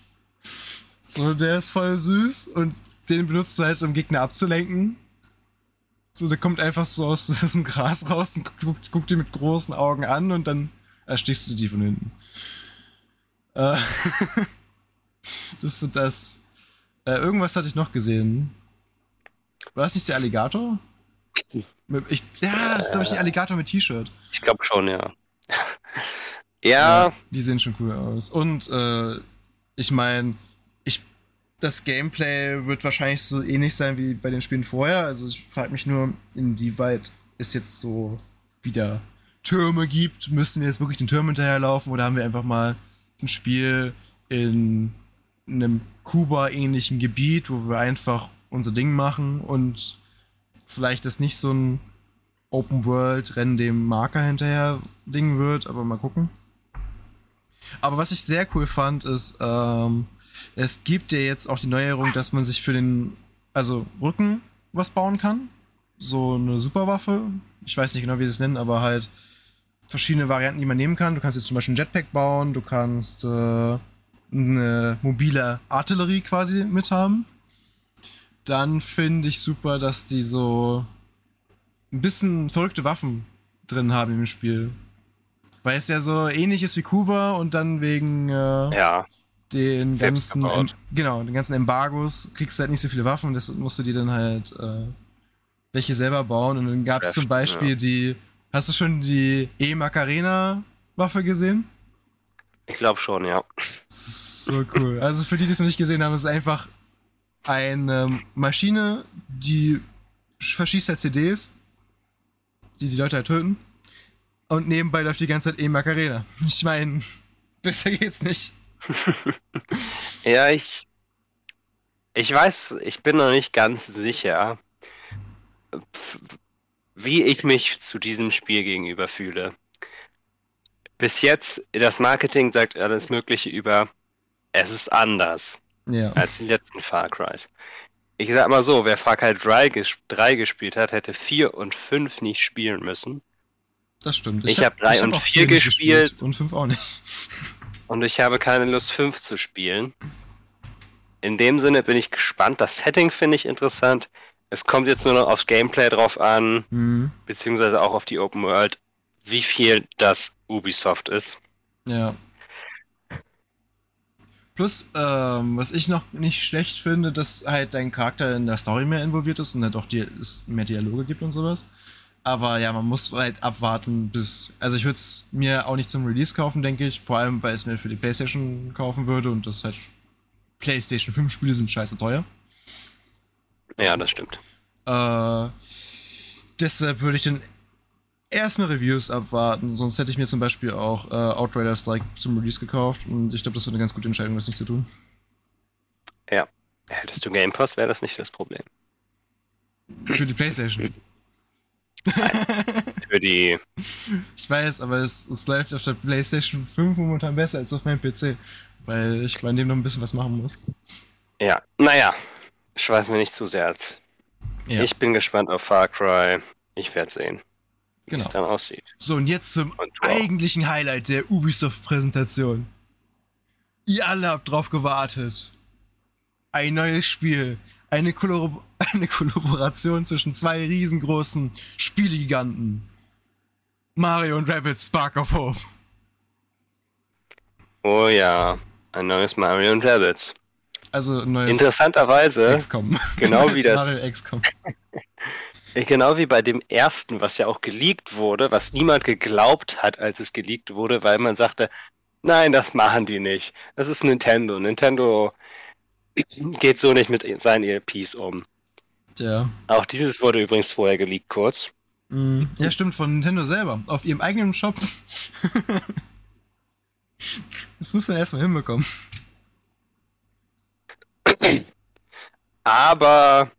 So, der ist voll süß und den benutzt du halt, um Gegner abzulenken. So, der kommt einfach so aus, aus dem Gras raus und guckt, guckt, guckt dir mit großen Augen an und dann erstichst du die von hinten. Äh, das ist so das. Äh, irgendwas hatte ich noch gesehen. War das nicht der Alligator? Ich, ja, das ist, glaube ich, ein Alligator mit T-Shirt. Ich glaube schon, ja. ja, Die sehen schon cool aus. Und äh, ich meine, ich, das Gameplay wird wahrscheinlich so ähnlich sein wie bei den Spielen vorher. Also ich frage mich nur, inwieweit es jetzt so wieder Türme gibt. Müssen wir jetzt wirklich den Turm hinterherlaufen oder haben wir einfach mal ein Spiel in einem Kuba-ähnlichen Gebiet, wo wir einfach unser Ding machen und vielleicht ist nicht so ein Open World Rennen dem Marker hinterher Ding wird, aber mal gucken. Aber was ich sehr cool fand, ist, ähm, es gibt ja jetzt auch die Neuerung, dass man sich für den, also Rücken was bauen kann. So eine Superwaffe. Ich weiß nicht genau, wie sie es nennen, aber halt verschiedene Varianten, die man nehmen kann. Du kannst jetzt zum Beispiel ein Jetpack bauen, du kannst äh, eine mobile Artillerie quasi mit haben. Dann finde ich super, dass die so ein bisschen verrückte Waffen drin haben im Spiel. Weil es ja so ähnlich ist wie Kuba und dann wegen äh, ja. den Selbst ganzen. Em- genau, den ganzen Embargos kriegst du halt nicht so viele Waffen, das musst du dir dann halt äh, welche selber bauen. Und dann gab es zum Beispiel ja. die. Hast du schon die E-Macarena-Waffe gesehen? Ich glaube schon, ja. So cool. Also für die, die es noch nicht gesehen haben, ist es einfach eine Maschine, die sch- verschießt halt CDs, die die Leute halt töten. Und nebenbei läuft die ganze Zeit E-Macarena. Ich meine, besser geht's nicht. Ja, ich. Ich weiß, ich bin noch nicht ganz sicher, wie ich mich zu diesem Spiel gegenüber fühle. Bis jetzt, das Marketing sagt alles Mögliche über, es ist anders Ja. als die letzten Far Crys. Ich sag mal so, wer Far Cry 3, ges 3 gespielt hat, hätte 4 und 5 nicht spielen müssen. Das stimmt. Ich hab drei ich und auch vier nicht gespielt. Und fünf auch nicht. Und ich habe keine Lust, 5 zu spielen. In dem Sinne bin ich gespannt. Das Setting finde ich interessant. Es kommt jetzt nur noch aufs Gameplay drauf an, Mhm. beziehungsweise auch auf die Open World, wie viel das Ubisoft ist. Ja. Plus, ähm, was ich noch nicht schlecht finde, dass halt dein Charakter in der Story mehr involviert ist und halt auch die, es mehr Dialoge gibt und sowas. Aber ja, man muss halt abwarten bis. Also ich würde es mir auch nicht zum Release kaufen, denke ich. Vor allem, weil es mir für die Playstation kaufen würde und das halt Playstation 5 Spiele sind scheiße teuer. Ja, das stimmt. Äh, deshalb würde ich dann erstmal Reviews abwarten. Sonst hätte ich mir zum Beispiel auch äh, Outriders Strike zum Release gekauft. Und ich glaube, das wäre eine ganz gute Entscheidung, das nicht zu tun. Hättest du Game Pass, wäre das nicht das Problem. Für die Playstation. Für die. ich weiß, aber es, es läuft auf der Playstation 5 momentan besser als auf meinem PC. Weil ich bei dem noch ein bisschen was machen muss. Ja, naja. Schweiß mir nicht zu sehr. Ja, Ich bin gespannt auf Far Cry. Ich werde sehen, wie genau. es dann aussieht. So, und jetzt zum Und wow. eigentlichen Highlight der Ubisoft-Präsentation. Ihr alle habt drauf gewartet. Ein neues Spiel. Eine, Kollab eine Kollaboration zwischen zwei riesengroßen Spielegiganten. Mario und Rabbit Spark of Hope. Oh ja, ein neues Mario und Rabbids. Also ein neues Interessanterweise, XCOM. genau wie das- Mario XCOM. genau wie bei dem ersten, was ja auch geleakt wurde, was niemand geglaubt hat, als es geleakt wurde, weil man sagte, nein, das machen die nicht. Das ist Nintendo. Nintendo geht so nicht mit seinen ELPs um. Tja. Auch dieses wurde übrigens vorher geleakt kurz. Mhm. Ja, stimmt, von Nintendo selber. Auf ihrem eigenen Shop. das muss man erstmal hinbekommen. Aber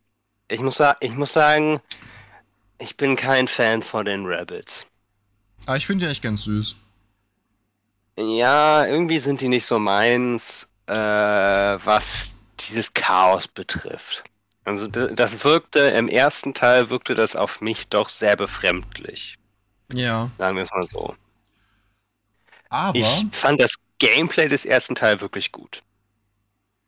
ich muss, ich muss sagen, ich bin kein Fan von den Rabbits. Aber ich finde die echt ganz süß. Ja, irgendwie sind die nicht so meins, äh, was dieses Chaos betrifft. Also das wirkte, im ersten Teil wirkte das auf mich doch sehr befremdlich. Ja. Sagen wir es mal so. Aber Ich fand das Gameplay des ersten Teils wirklich gut.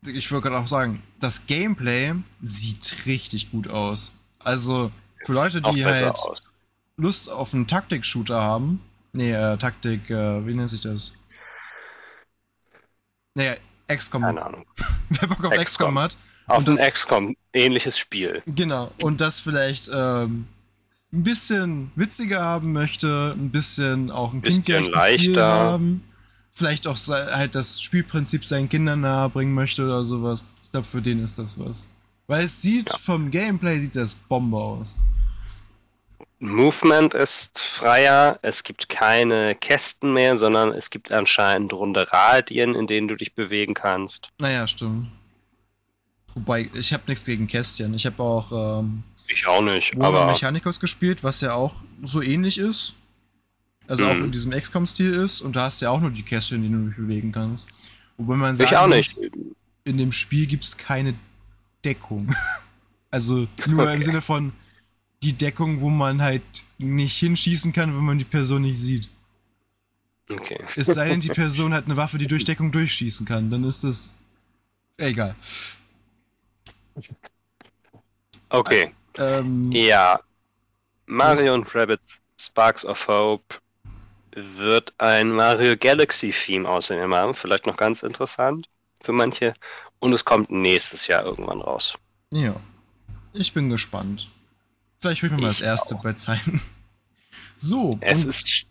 ich würde gerade auch sagen, das Gameplay sieht richtig gut aus. Also für Leute, die halt aus. Lust auf einen Taktik-Shooter haben. Nee, äh, Taktik, äh, wie nennt sich das? Naja, XCOM. Keine Ahnung. Wer Bock auf XCOM. XCOM hat. Auf ein XCOM ähnliches Spiel. Genau. Und das vielleicht ähm, ein bisschen witziger haben möchte, ein bisschen auch ein kindgerechtes Stil haben. Vielleicht auch halt das Spielprinzip seinen Kindern nahebringen möchte oder sowas. Ich glaube, für den ist das was. Weil es sieht Ja. vom Gameplay sieht das Bombe aus. Movement ist freier, es gibt keine Kästen mehr, sondern es gibt anscheinend runde Radien, in denen du dich bewegen kannst. Naja, stimmt. Wobei, ich habe nichts gegen Kästchen. Ich habe auch ähm, Ich auch nicht, Warhammer aber Mechanicus gespielt, was ja auch so ähnlich ist. Also auch Mhm. in diesem XCOM-Stil ist. Und da hast du ja auch nur die Kästchen, die du dich bewegen kannst. Wobei man sagen ich auch nicht. in dem Spiel gibt es keine Deckung. Also nur im Okay. Sinne von die Deckung, wo man halt nicht hinschießen kann, wenn man die Person nicht sieht. Okay. Es sei denn, die Person hat eine Waffe, die durch Deckung durchschießen kann. Dann ist das egal. Okay. Ähm, Ja. Mario und Rabbits Sparks of Hope wird ein Mario Galaxy Theme außerdem haben. Vielleicht noch ganz interessant für manche. Und es kommt nächstes Jahr irgendwann raus. Ja. Ich bin gespannt. Vielleicht hol ich mir mal das erste auch. bei Zeiten. So, Es ist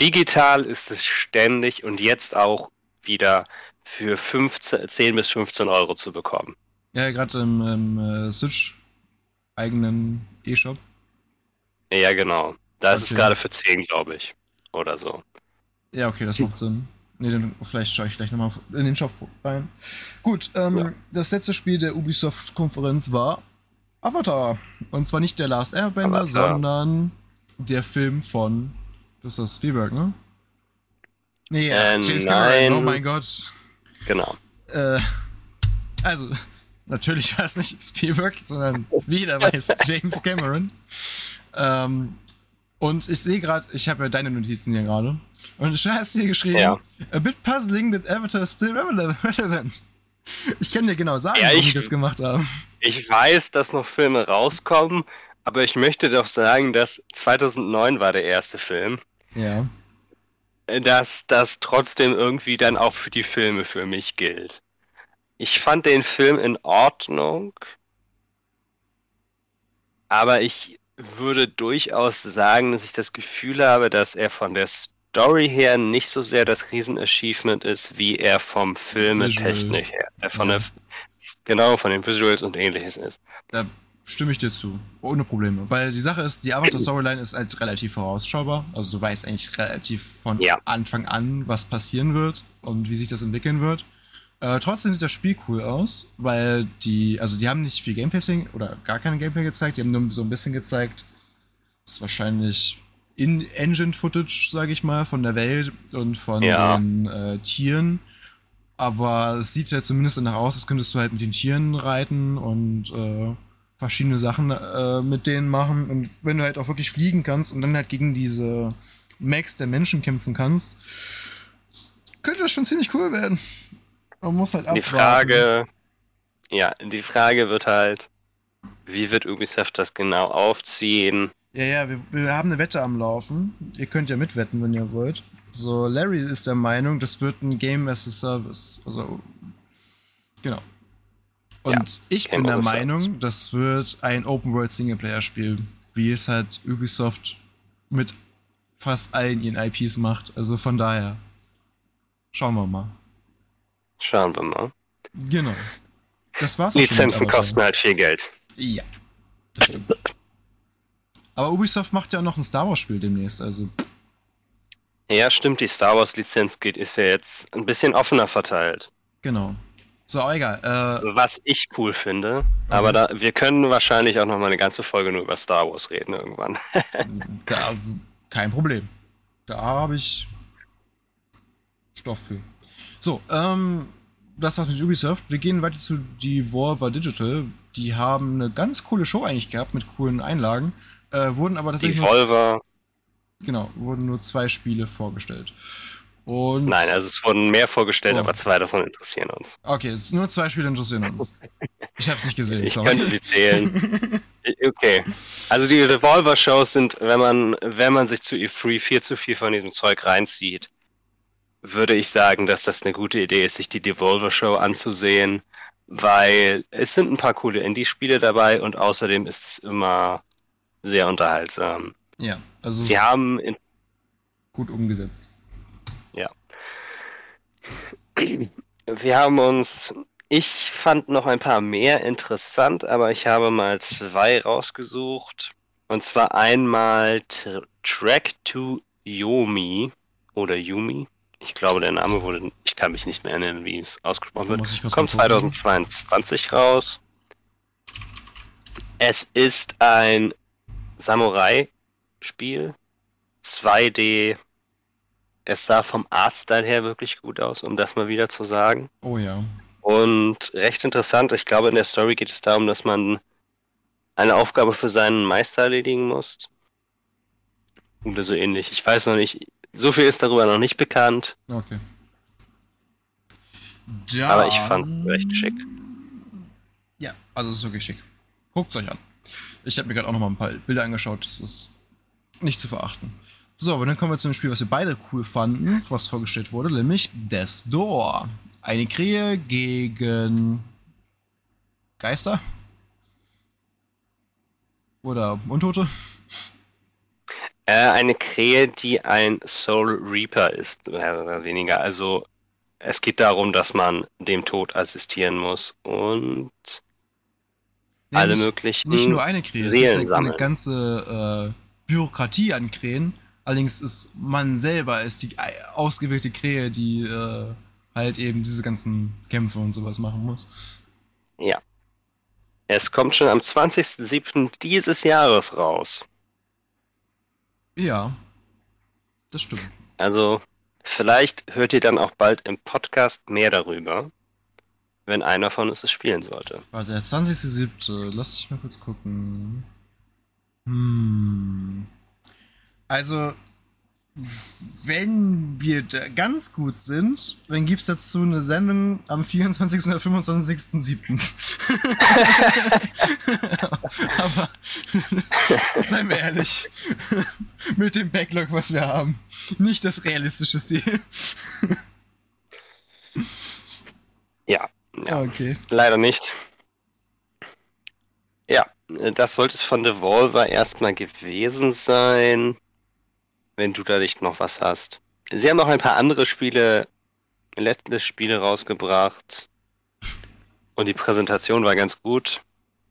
digital ist es ständig und jetzt auch wieder für 15, 10 bis 15 Euro zu bekommen. ja, gerade im, im äh, Switch eigenen E-Shop. Ja, genau. Da ist es Okay. gerade für 10, glaube ich. Oder so. Ja, okay, das macht Sinn. Nee, dann vielleicht schaue ich gleich nochmal in den Shop rein. Gut, ähm, Ja. das letzte Spiel der Ubisoft-Konferenz war Avatar. Und zwar nicht der Last Airbender, Avatar. sondern der Film von. Das ist das Spielberg, ne? Nee, Äh, James nein. Cameron, oh mein Gott. Genau. Äh, also, Natürlich war es nicht Spielberg, sondern wie jeder weiß, James Cameron. Ähm, und ich sehe gerade, ich habe ja deine Notizen hier gerade. Und du hast hier geschrieben, Ja. a bit puzzling that Avatar is still rele- relevant. Ich kann dir genau sagen, Ja, ich- die das gemacht haben. Ich weiß, dass noch Filme rauskommen, aber ich möchte doch sagen, dass 2009 war der erste Film, Ja. dass das trotzdem irgendwie dann auch für die Filme für mich gilt. Ich fand den Film in Ordnung, aber ich würde durchaus sagen, dass ich das Gefühl habe, dass er von der Story her nicht so sehr das Riesenachievement ist, wie er vom Filmetechnik her, äh, von Ja. der, genau, von den Visuals und ähnliches ist. Da stimme ich dir zu. Ohne Probleme. Weil die Sache ist, die Avatar-Storyline ist halt relativ vorausschaubar. Also du weißt eigentlich relativ von Ja. Anfang an, was passieren wird und wie sich das entwickeln wird. Äh, trotzdem sieht das Spiel cool aus, weil die, also die haben nicht viel Gameplay oder gar keine Gameplay gezeigt, die haben nur so ein bisschen gezeigt, das ist wahrscheinlich In-Engine-Footage, sage ich mal, von der Welt und von Ja. den äh, Tieren. Aber es sieht ja zumindest danach aus, als könntest du halt mit den Tieren reiten und äh, verschiedene Sachen äh, mit denen machen. Und wenn du halt auch wirklich fliegen kannst und dann halt gegen diese Max der Menschen kämpfen kannst, könnte das schon ziemlich cool werden. Man muss halt Die abwarten. Frage, ja, die Frage wird halt, wie wird Ubisoft das genau aufziehen? Ja, ja, wir, wir haben eine Wette am Laufen. Ihr könnt ja mitwetten, wenn ihr wollt. So, Larry ist der Meinung, das wird ein Game as a Service. Also, genau. Und ich Game bin der Meinung, das wird ein Open-World-Singleplayer-Spiel, wie es halt Ubisoft mit fast allen ihren IPs macht. Also von daher, schauen wir mal. Schauen wir mal. Genau. Das war's. Lizenzen kosten halt viel Geld. Ja, das stimmt. Aber Ubisoft macht ja auch noch ein Star Wars-Spiel demnächst, also Ja, stimmt, die Star Wars Lizenz geht, ist ja jetzt ein bisschen offener verteilt. genau. So, aber egal. Äh, Was ich cool finde, aber da, wir können wahrscheinlich auch noch mal eine ganze Folge nur über Star Wars reden irgendwann. da, kein Problem. Da habe ich Stoff für. So, ähm, das war's mit Ubisoft. Wir gehen weiter zu Devolver Digital. Die haben eine ganz coole Show eigentlich gehabt mit coolen Einlagen. Äh, wurden aber tatsächlich nur, Devolver, genau, wurden nur zwei Spiele vorgestellt. Und nein, also es wurden mehr vorgestellt, Oh. aber zwei davon interessieren uns. Okay, es nur zwei Spiele interessieren uns. Ich habe es nicht gesehen, Ich sorry. könnte sie zählen. Okay. Also die Revolver-Shows sind, wenn man, wenn man sich zu E3 viel zu viel von diesem Zeug reinzieht, würde ich sagen, dass das eine gute Idee ist, sich die Devolver-Show anzusehen, weil es sind ein paar coole Indie-Spiele dabei und außerdem ist es immer sehr unterhaltsam. ja, also Sie haben gut umgesetzt. wir haben uns, ich fand noch ein paar mehr interessant, aber ich habe mal zwei rausgesucht. Und zwar einmal Track to Yomi oder Yumi. Ich glaube, der Name wurde, ich kann mich nicht mehr erinnern, wie es ausgesprochen wird. Kommt mal gucken. 2022 raus. Es ist ein Samurai-Spiel. 2D. Es sah vom Artstyle her wirklich gut aus, um das mal wieder zu sagen. Oh ja. Und recht interessant, ich glaube, in der Story geht es darum, dass man eine Aufgabe für seinen Meister erledigen muss. Oder so ähnlich. Ich weiß noch nicht. So viel ist darüber noch nicht bekannt. Okay. Aber ich fand's recht schick. Ja, also es ist wirklich schick. Guckt's euch an. Ich habe mir gerade auch noch mal ein paar Bilder angeschaut. Das ist nicht zu verachten. So, aber dann kommen wir zu einem Spiel, was wir beide cool fanden, was vorgestellt wurde, nämlich Death Door. Eine Krähe gegen Geister? Oder Untote? Äh, eine Krähe, die ein Soul Reaper ist, mehr oder weniger. Also es geht darum, dass man dem Tod assistieren muss und Nee, alle nicht, möglichen. nicht nur eine Krähe, es ist Seelen eine, eine sammeln. ganze äh, Bürokratie an Krähen. Allerdings ist man selber ist die ausgewählte Krähe, die äh, halt eben diese ganzen Kämpfe und sowas machen muss. Ja. Es kommt schon am 20.07. dieses Jahres raus. Ja, das stimmt. Also vielleicht hört ihr dann auch bald im Podcast mehr darüber. wenn einer von uns es spielen sollte. Warte, der 20.07. Lass mich mal kurz gucken. Hm. Also, wenn wir da ganz gut sind, dann gibt es dazu eine Sendung am 24. oder 25.07. Aber seien wir ehrlich, mit dem Backlog, was wir haben, nicht das realistische Ziel. Ja, ja. Okay. leider nicht. Ja, das sollte es von Devolver erstmal gewesen sein, wenn du da nicht noch was hast. Sie haben noch ein paar andere Spiele, letzte Spiele rausgebracht und die Präsentation war ganz gut.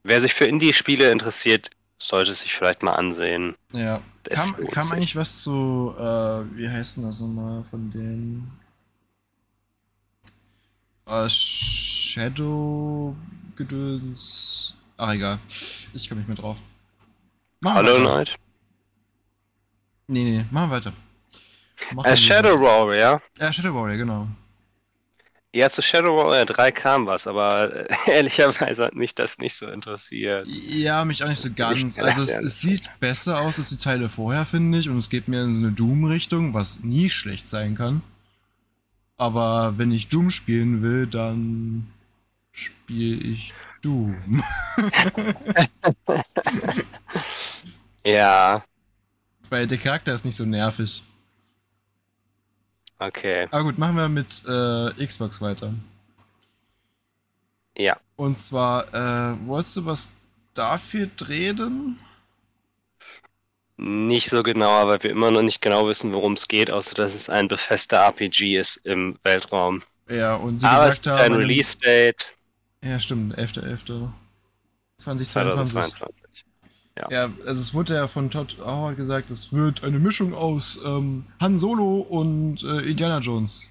Wer sich für Indie-Spiele interessiert, sollte sich vielleicht mal ansehen. Ja. Das Kam, kam eigentlich was zu, äh, wie heißt denn das nochmal von den äh, Shadow Gedöns. Ach egal. Ich komme nicht mehr drauf. Machen Hollow. Knight? Nee, nee, machen wir weiter. Machen Äh, Shadow Warrior. Ja, Shadow Warrior, genau. Ja, zu Shadow Warrior 3 kam was, aber äh, ehrlicherweise hat mich das nicht so interessiert. Ja, mich auch nicht so ganz. Also es, es sieht besser aus als die Teile vorher, finde ich. Und es geht mehr in so eine Doom-Richtung, was nie schlecht sein kann. Aber wenn ich Doom spielen will, dann spiele ich Doom. Ja, Weil der Charakter ist nicht so nervig. okay. Aber gut, machen wir mit äh, Xbox weiter. Ja. Und zwar, äh, wolltest du was dafür reden? Nicht so genau, aber wir immer noch nicht genau wissen, worum es geht, außer dass es ein befester RPG ist im Weltraum. Ja, und sie aber es gesagt gibt haben. ein Release-Date Ja, stimmt, 11.11. 2022. 2022. Ja, also es wurde ja von Todd Howard gesagt, es wird eine Mischung aus ähm, Han Solo und äh, Indiana Jones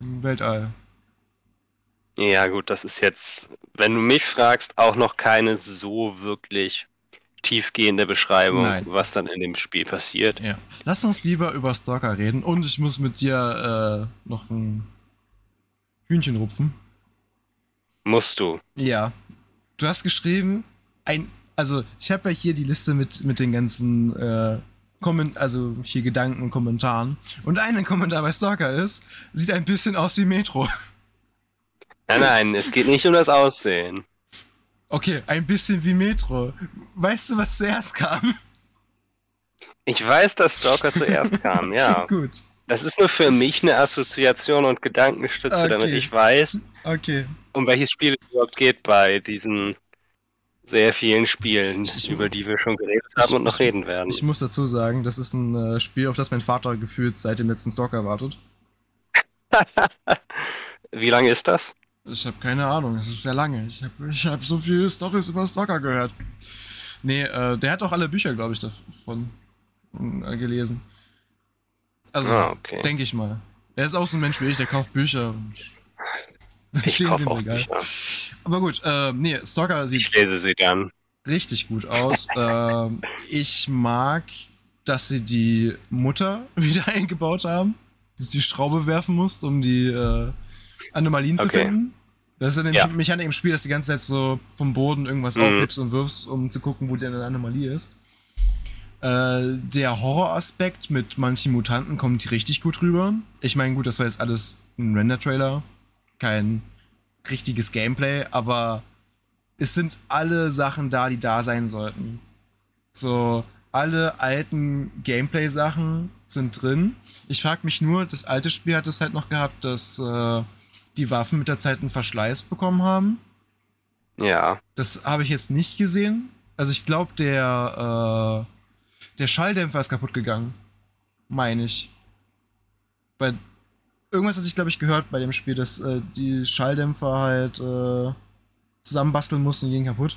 im Weltall. Ja, gut, das ist jetzt, wenn du mich fragst, auch noch keine so wirklich tiefgehende Beschreibung, Nein. was dann in dem Spiel passiert. Ja. Lass uns lieber über Stalker reden und ich muss mit dir äh, noch ein Hühnchen rupfen. Musst du. Ja. Du hast geschrieben, ein, also ich habe ja hier die Liste mit, mit den ganzen äh, Komment also hier Gedanken und Kommentaren. Und ein Kommentar bei Stalker ist, sieht ein bisschen aus wie Metro. Nein, nein, es geht nicht um das Aussehen. Okay, ein bisschen wie Metro. Weißt du, was zuerst kam? Ich weiß, dass Stalker zuerst kam, ja. Gut, Das ist nur für mich eine Assoziation und Gedankenstütze, Okay. damit ich weiß, okay. um welches Spiel es überhaupt geht bei diesen sehr vielen Spielen, Ich- über die wir schon geredet ich- haben und noch ich- reden werden. Ich muss dazu sagen, das ist ein äh, Spiel, auf das mein Vater gefühlt seit dem letzten Stalker wartet. Wie lange ist das? Ich habe keine Ahnung, es ist sehr lange. Ich habe ich hab so viele Stories über Stalker gehört. Nee, äh, der hat auch alle Bücher, glaube ich, davon äh, gelesen. Also, ah, okay. denke ich mal. Er ist auch so ein Mensch wie ich, der kauft Bücher und Ich stehen sie im auch Regal. Bücher. Aber gut, äh, nee, Stalker sieht Ich lese sie dann. richtig gut aus. ähm, ich mag, dass sie die Mutter wieder eingebaut haben, dass du die Schraube werfen musst, um die äh, Anomalien zu Okay. finden. Das ist ja eine Ja. Mechanik im Spiel, dass du die ganze Zeit so vom Boden irgendwas Mhm. aufhebst und wirfst, um zu gucken, wo die eine Anomalie ist. Äh, der Horroraspekt mit manchen Mutanten kommt richtig gut rüber. Ich meine, gut, das war jetzt alles ein Render-Trailer, kein richtiges Gameplay, aber es sind alle Sachen da, die da sein sollten. So, alle alten Gameplay-Sachen sind drin. Ich frage mich nur, das alte Spiel hat es halt noch gehabt, dass äh, die Waffen mit der Zeit einen Verschleiß bekommen haben. Ja. Das habe ich jetzt nicht gesehen. Also ich glaube, der, äh, der Schalldämpfer ist kaputt gegangen. Meine ich. Bei irgendwas hatte ich, glaube ich, gehört bei dem Spiel, dass äh, die Schalldämpfer halt äh, zusammenbasteln mussten und gingen kaputt.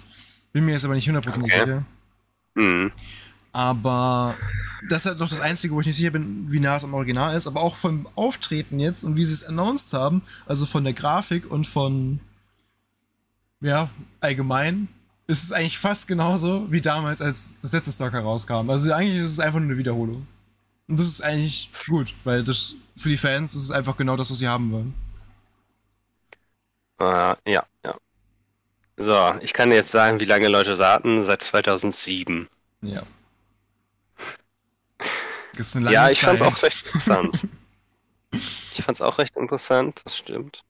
Bin mir jetzt aber nicht hundertprozentig Okay. sicher. Hm. Aber das ist halt noch das Einzige, wo ich nicht sicher bin, wie nah es am Original ist. Aber auch vom Auftreten jetzt und wie sie es announced haben, also von der Grafik und von, ja, allgemein, ist es eigentlich fast genauso wie damals, als das letzte Stalker rauskam. Also eigentlich ist es einfach nur eine Wiederholung. Und das ist eigentlich gut, weil das für die Fans ist es einfach genau das, was sie haben wollen. Ah, ja, ja. So, ich kann jetzt sagen, wie lange Leute warten. Seit 2007. Ja. Das ist eine lange Ja, ich fand's Zeit. auch recht interessant. ich fand's auch recht interessant, das stimmt.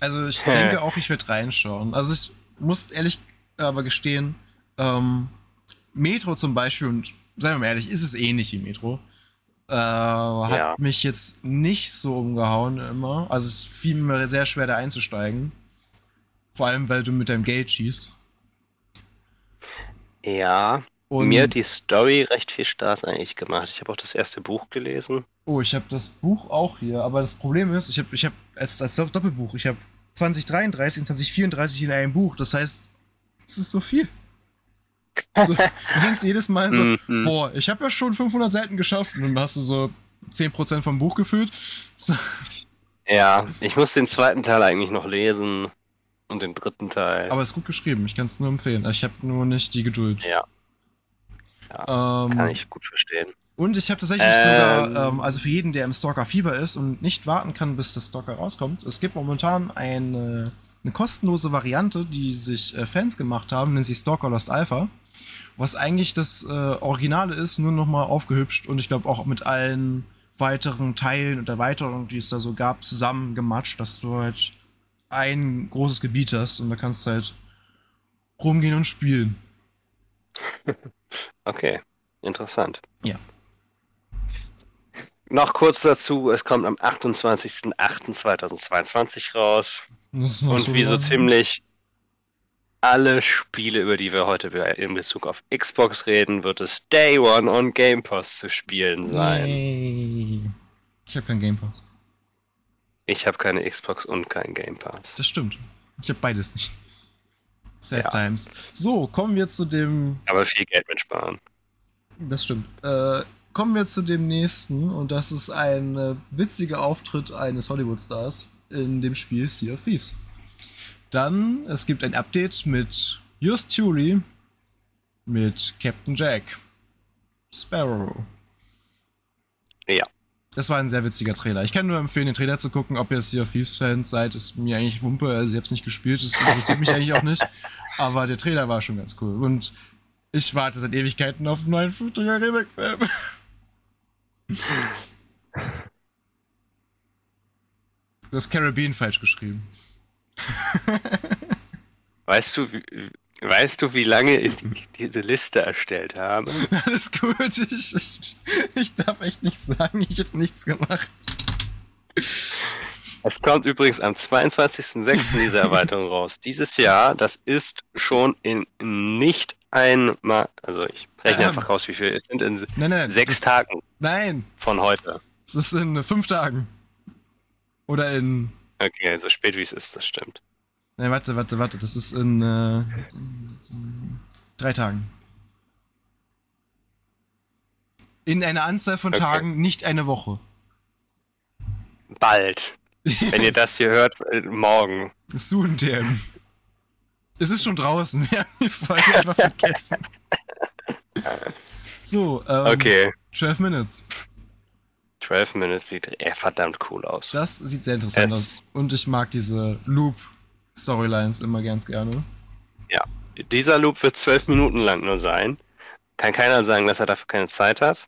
Also ich denke auch, ich werde reinschauen. Also ich muss ehrlich aber gestehen, ähm, Metro zum Beispiel, und seien wir mal ehrlich, ist es ähnlich wie Metro, äh, hat Ja. mich jetzt nicht so umgehauen immer. Also es fiel mir sehr schwer da einzusteigen. Vor allem, weil du mit deinem Geld schießt. Ja, Und mir hat die Story recht viel Spaß eigentlich gemacht. Ich habe auch das erste Buch gelesen. Oh, ich habe das Buch auch hier, aber das Problem ist, ich habe ich hab als, als Dopp- Doppelbuch, ich habe 2033 und 2034 in einem Buch. Das heißt, es ist so viel. So, du denkst jedes Mal so, Mhm. boah, ich habe ja schon 500 Seiten geschafft und dann hast du so 10% vom Buch gefüllt. So, Ja, ich muss den zweiten Teil eigentlich noch lesen und den dritten Teil. aber es ist gut geschrieben, ich kann es nur empfehlen. Ich habe nur nicht die Geduld. Ja. Ähm, Kann ich gut verstehen. Und ich habe tatsächlich Ähm. sogar, ähm, also für jeden, der im Stalker-Fieber ist und nicht warten kann, bis das Stalker rauskommt, es gibt momentan eine, eine kostenlose Variante, die sich äh, Fans gemacht haben, nennt sich Stalker Lost Alpha, was eigentlich das äh, Originale ist, nur nochmal aufgehübscht und ich glaube auch mit allen weiteren Teilen und Erweiterungen, die es da so gab, zusammen gematscht, dass du halt ein großes Gebiet hast und da kannst du halt rumgehen und spielen. Okay, interessant. Ja. Noch kurz dazu, es kommt am 28.08.2022 raus. Und so wie so ziemlich alle Spiele, über die wir heute in Bezug auf Xbox reden, wird es Day One on Game Pass zu spielen sein. Yay. Ich habe keinen Game Pass. Ich habe keine Xbox und keinen Game Pass. Das stimmt. Ich habe beides nicht. Sad Ja. times. So, kommen wir zu dem. Aber viel Geld mitsparen. Das stimmt. Äh, kommen wir zu dem nächsten und das ist ein äh, witziger Auftritt eines Hollywood-Stars in dem Spiel Sea of Thieves. Dann, es gibt ein Update mit Just Tully, mit Captain Jack, Sparrow. Ja. Das war ein sehr witziger Trailer. Ich kann nur empfehlen, den Trailer zu gucken. Ob ihr Sea of Thieves-Fans seid, ist mir eigentlich Wumpe. Also, ich habe es nicht gespielt, das interessiert mich eigentlich auch nicht. Aber der Trailer war schon ganz cool. Und ich warte seit Ewigkeiten auf einen neuen Flugträger Remake-Film. Du hast Caribbean falsch geschrieben. Weißt du, wie, weißt du, wie lange ich die, diese Liste erstellt habe? Alles gut, ich, ich, ich darf echt nichts sagen. Ich habe nichts gemacht. Es kommt übrigens am 22.06. diese Erweiterung raus. Dieses Jahr, das ist schon in nicht einmal, also ich rechne Ähm. einfach raus, wie viel es sind, in Nein, nein, sechs das, Tagen Nein, von heute. es ist in fünf Tagen. Oder in. Okay, so spät wie es ist, das stimmt. Nein, warte, warte, warte. Das ist in äh, drei Tagen. In einer Anzahl von Okay. Tagen, nicht eine Woche. Bald. Wenn ihr das hier hört, äh, morgen. Soon, damn. Es ist schon draußen. Wir haben die Folge einfach vergessen. So, ähm, Okay. 12 Minutes. 12 Minutes sieht eher verdammt cool aus. Das sieht sehr interessant Es- aus. Und ich mag diese Loop-Storylines immer ganz gerne. Dieser Loop wird 12 Minuten lang nur sein. Kann keiner sagen, dass er dafür keine Zeit hat.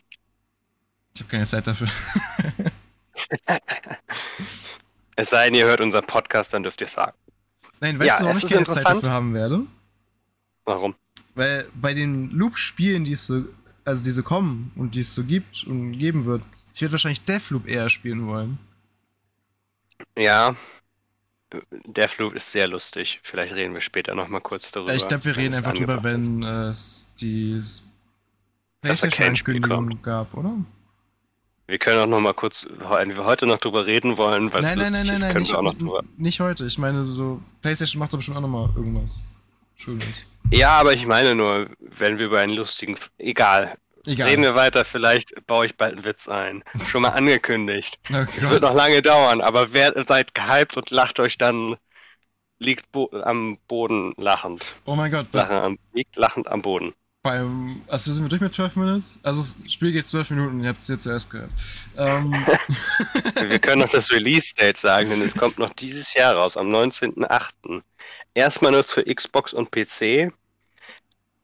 Ich habe keine Zeit dafür. Es sei denn, ihr hört unseren Podcast, dann dürft ihr es sagen. Nein, weißt Ja, du, warum ich keine Zeit dafür haben werde? Warum? Weil bei den Loop-Spielen, die es so, also die so kommen und die es so gibt und geben wird, ich werde wahrscheinlich Deathloop eher spielen wollen. Ja. Deathloop ist sehr lustig. Vielleicht reden wir später nochmal kurz darüber. ich glaube, wir reden es einfach drüber, wenn äh, es die PlayStation-Ankündigung gab, oder? Wir können auch nochmal kurz, wenn wir heute noch drüber reden wollen, weil es Nein, nein, lustig nein, nein, ist, nein, können wir auch noch drüber. nicht heute. Ich meine, so PlayStation macht doch bestimmt auch nochmal irgendwas Schönes. Ja, aber ich meine nur, wenn wir über einen lustigen. Egal. Egal. Reden wir weiter, vielleicht baue ich bald einen Witz ein. Schon mal angekündigt. Oh Es wird noch lange dauern, aber wer seid gehypt und lacht euch dann, liegt bo am Boden lachend. Oh mein Gott. Lachen am, liegt lachend am Boden. beim. Also sind wir durch mit 12 Minutes? Also das Spiel geht 12 Minuten, ihr habt es jetzt zuerst gehört. Ähm, Wir können noch das Release-Date sagen, denn es kommt noch dieses Jahr raus, am 19.08. Erstmal nur für Xbox und PC.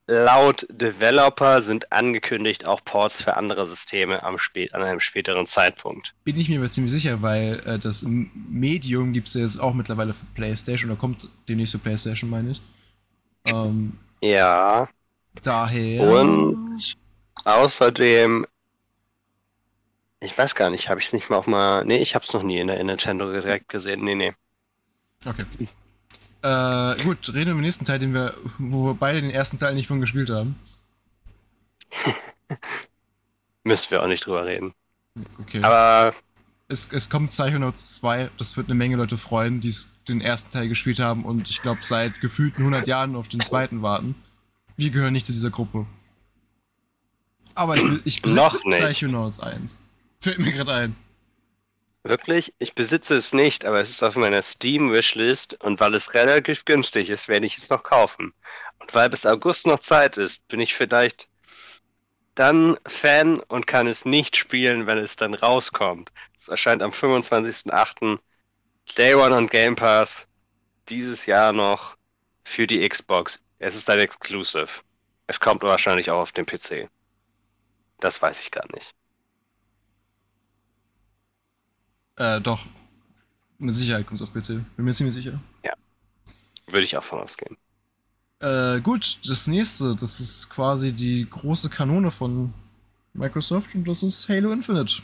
Laut Developer sind angekündigt auch Ports für andere Systeme am spät, an einem späteren Zeitpunkt. bin ich mir aber ziemlich sicher, weil äh, das Medium gibt es ja jetzt auch mittlerweile für PlayStation oder kommt demnächst für PlayStation, meine ich. Ähm, Ja, daher. Und außerdem, ich weiß gar nicht, habe ich es nicht mal auch mal. Nee, ich habe es noch nie in der in Nintendo direkt gesehen. Nee, nee. Okay. Äh, gut, reden wir über den nächsten Teil, den wir, wo wir beide den ersten Teil nicht von gespielt haben. Müssen wir auch nicht drüber reden. Okay. Aber es, es kommt Psychonauts 2, das wird eine Menge Leute freuen, die den ersten Teil gespielt haben und ich glaube seit gefühlten 100 Jahren auf den zweiten warten. Wir gehören nicht zu dieser Gruppe. Aber ich, ich besitze. Psychonauts 1. Fällt mir gerade ein. Wirklich, ich besitze es nicht, aber es ist auf meiner Steam-Wishlist und weil es relativ günstig ist, werde ich es noch kaufen. Und weil bis August noch Zeit ist, bin ich vielleicht dann Fan und kann es nicht spielen, wenn es dann rauskommt. Es erscheint am 25.08. Day One on Game Pass. Dieses Jahr noch für die Xbox. Es ist ein Exclusive. Es kommt wahrscheinlich auch auf den PC. Das weiß ich gar nicht. Äh, doch. Mit Sicherheit kommt es auf PC. Bin mir ziemlich sicher. Würde ich auch von ausgehen. Äh, gut, das nächste, das ist quasi die große Kanone von Microsoft und das ist Halo Infinite.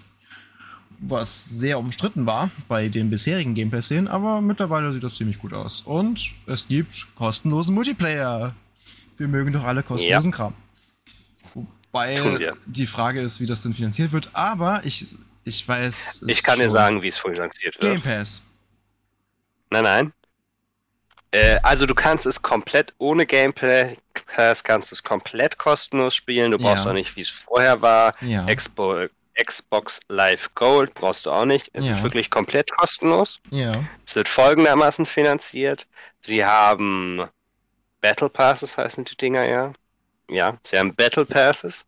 Was sehr umstritten war bei den bisherigen Gameplay-Szenen, aber mittlerweile sieht das ziemlich gut aus. Und es gibt kostenlosen Multiplayer. Wir mögen doch alle kostenlosen Kram. Tun Wobei die Frage ist, wie das denn finanziert wird, aber ich, ich weiß. Ich kann dir sagen, wie es finanziert wird. Game Pass. Nein, nein. Äh, also du kannst es komplett ohne Gameplay Pass, kannst es komplett kostenlos spielen. Du brauchst Ja. auch nicht, wie es vorher war. Ja. Expo, Xbox Live Gold brauchst du auch nicht. Es Ja. ist wirklich komplett kostenlos. Ja. Es wird folgendermaßen finanziert. Sie haben Battle Passes heißen die Dinger ja. Ja, sie haben Battle Passes.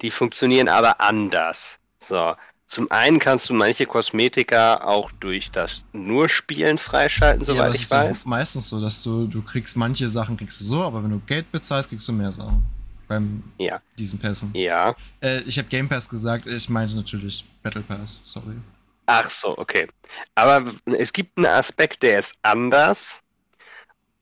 Die funktionieren aber anders. So. Zum einen kannst du manche Kosmetika auch durch das nur Spielen freischalten, ja, soweit das ich ist ja weiß. meistens so, dass du, du kriegst manche Sachen kriegst du so, aber wenn du Geld bezahlst, kriegst du mehr Sachen. Beim Ja. diesen Pässen. Ja. Äh, ich habe Game Pass gesagt, ich meinte natürlich Battle Pass, sorry. Ach so, okay. Aber es gibt einen Aspekt, der ist anders.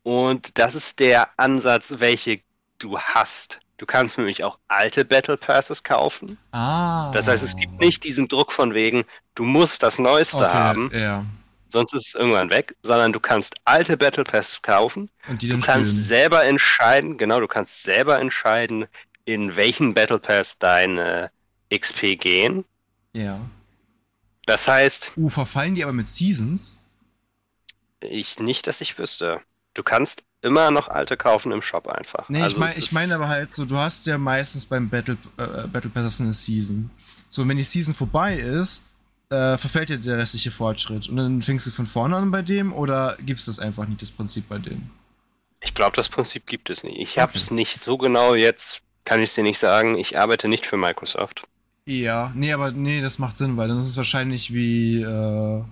Und das ist der Ansatz, welche du hast. Du kannst nämlich auch alte Battle Passes kaufen. Ah. Das heißt, es gibt nicht diesen Druck von wegen, du musst das Neueste okay, haben, Ja. sonst ist es irgendwann weg, sondern du kannst alte Battle Passes kaufen. Und die Du dann kannst spielen. selber entscheiden, genau, du kannst selber entscheiden, in welchen Battle Pass deine XP gehen. Ja. Das heißt, Uh, verfallen die aber mit Seasons? ich nicht, dass ich wüsste. Du kannst immer noch alte kaufen im Shop einfach. Nee, Also ich meine ich mein aber halt so, du hast ja meistens beim Battle, äh, Battle Pass eine Season. So, und wenn die Season vorbei ist, äh, verfällt dir der restliche Fortschritt. Und dann fängst du von vorne an bei dem oder gibt es das einfach nicht, das Prinzip bei denen? Ich glaube, das Prinzip gibt es nicht. Ich habe es nicht so genau jetzt, kann ich es dir nicht sagen. Ich arbeite nicht für Microsoft. Ja, nee, aber nee, das macht Sinn, weil dann ist es wahrscheinlich wie, äh,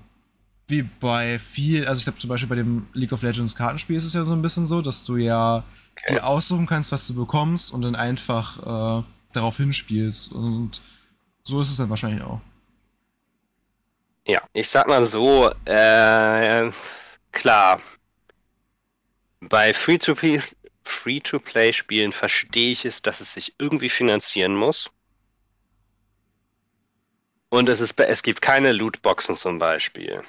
wie bei viel, also ich glaube zum Beispiel bei dem League of Legends Kartenspiel ist es ja so ein bisschen so, dass du ja Okay. dir aussuchen kannst, was du bekommst und dann einfach äh, darauf hinspielst. Und so ist es dann wahrscheinlich auch. Ja, ich sag mal so, äh, klar. Bei Free-to-Play Free-to-Play-Spielen verstehe ich es, dass es sich irgendwie finanzieren muss. Und es, ist, es gibt keine Lootboxen zum Beispiel.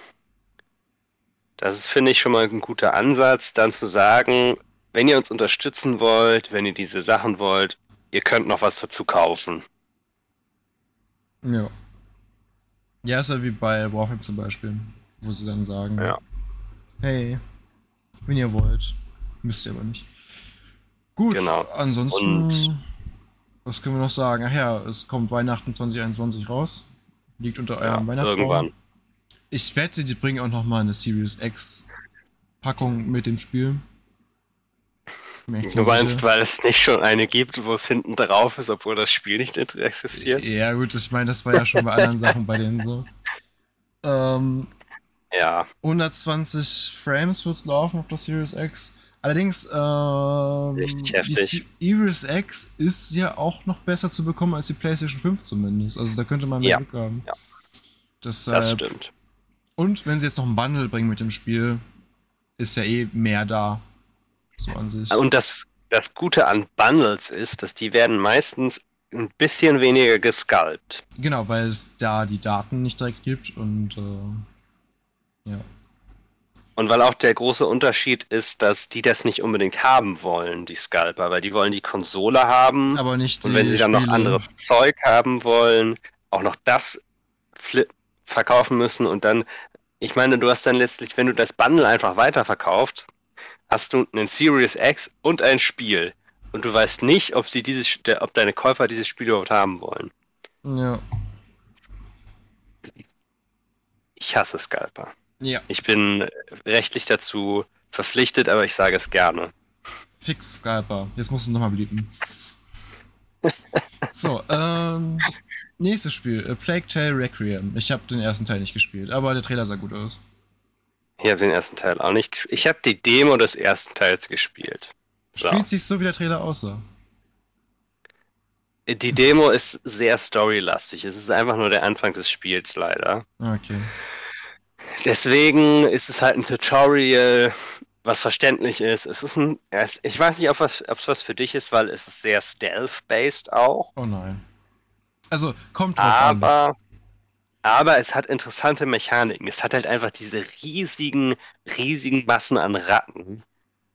Das ist, finde ich, schon mal ein guter Ansatz, dann zu sagen, wenn ihr uns unterstützen wollt, wenn ihr diese Sachen wollt, ihr könnt noch was dazu kaufen. Ja. Ja, ist ja wie bei Warframe zum Beispiel, wo sie dann sagen, Ja. hey, wenn ihr wollt, müsst ihr aber nicht. Gut, Genau. ansonsten, Und- was können wir noch sagen? Ach ja, es kommt Weihnachten 2021 raus. Liegt unter Ja, eurem Weihnachtsbaum. irgendwann. Ich wette, die bringen auch noch mal eine Series X Packung mit dem Spiel. Du meinst, weil es nicht schon eine gibt, wo es hinten drauf ist, obwohl das Spiel nicht existiert? Ja, gut, ich meine, das war ja schon bei anderen Sachen bei denen so. Ähm, Ja. 120 Frames wird es laufen auf der Series X. Allerdings, ähm, die. Series X ist ja auch noch besser zu bekommen als die PlayStation 5 zumindest. Also da könnte man mehr Ja, Glück haben. ja. Deshalb, Das stimmt. Und wenn sie jetzt noch ein Bundle bringen mit dem Spiel, ist ja eh mehr da. So an sich. Und das, das Gute an Bundles ist, dass die werden meistens ein bisschen weniger gesculpt. Genau, weil es da die Daten nicht direkt gibt und äh, ja. Und weil auch der große Unterschied ist, dass die das nicht unbedingt haben wollen, die Scalper, weil die wollen die Konsole haben. Aber nicht und wenn die sie dann noch Spiele. anderes Zeug haben wollen, auch noch das verkaufen müssen und dann, ich meine, du hast dann letztlich, wenn du das Bundle einfach weiterverkauft, hast du einen Series X und ein Spiel. Und du weißt nicht, ob sie dieses, ob deine Käufer dieses Spiel überhaupt haben wollen. Ja. Ich hasse Scalper. Ja. Ich bin rechtlich dazu verpflichtet, aber ich sage es gerne. Fix Scalper. Jetzt musst du nochmal blieben. So, ähm. Nächstes Spiel. A Plague Tale Requiem. Ich habe den ersten Teil nicht gespielt, aber der Trailer sah gut aus. Ich habe den ersten Teil auch nicht. Ich habe die Demo des ersten Teils gespielt. So. Spielt sich so, wie der Trailer aussah. Die Demo ist sehr storylastig. Es ist einfach nur der Anfang des Spiels leider. Okay. Deswegen ist es halt ein Tutorial, was verständlich ist. Es ist ein. Es, ich weiß nicht, ob es was, was für dich ist, weil es ist sehr stealth-based auch. Oh nein. Also, kommt drauf an. Aber, aber es hat interessante Mechaniken. Es hat halt einfach diese riesigen, riesigen Massen an Ratten,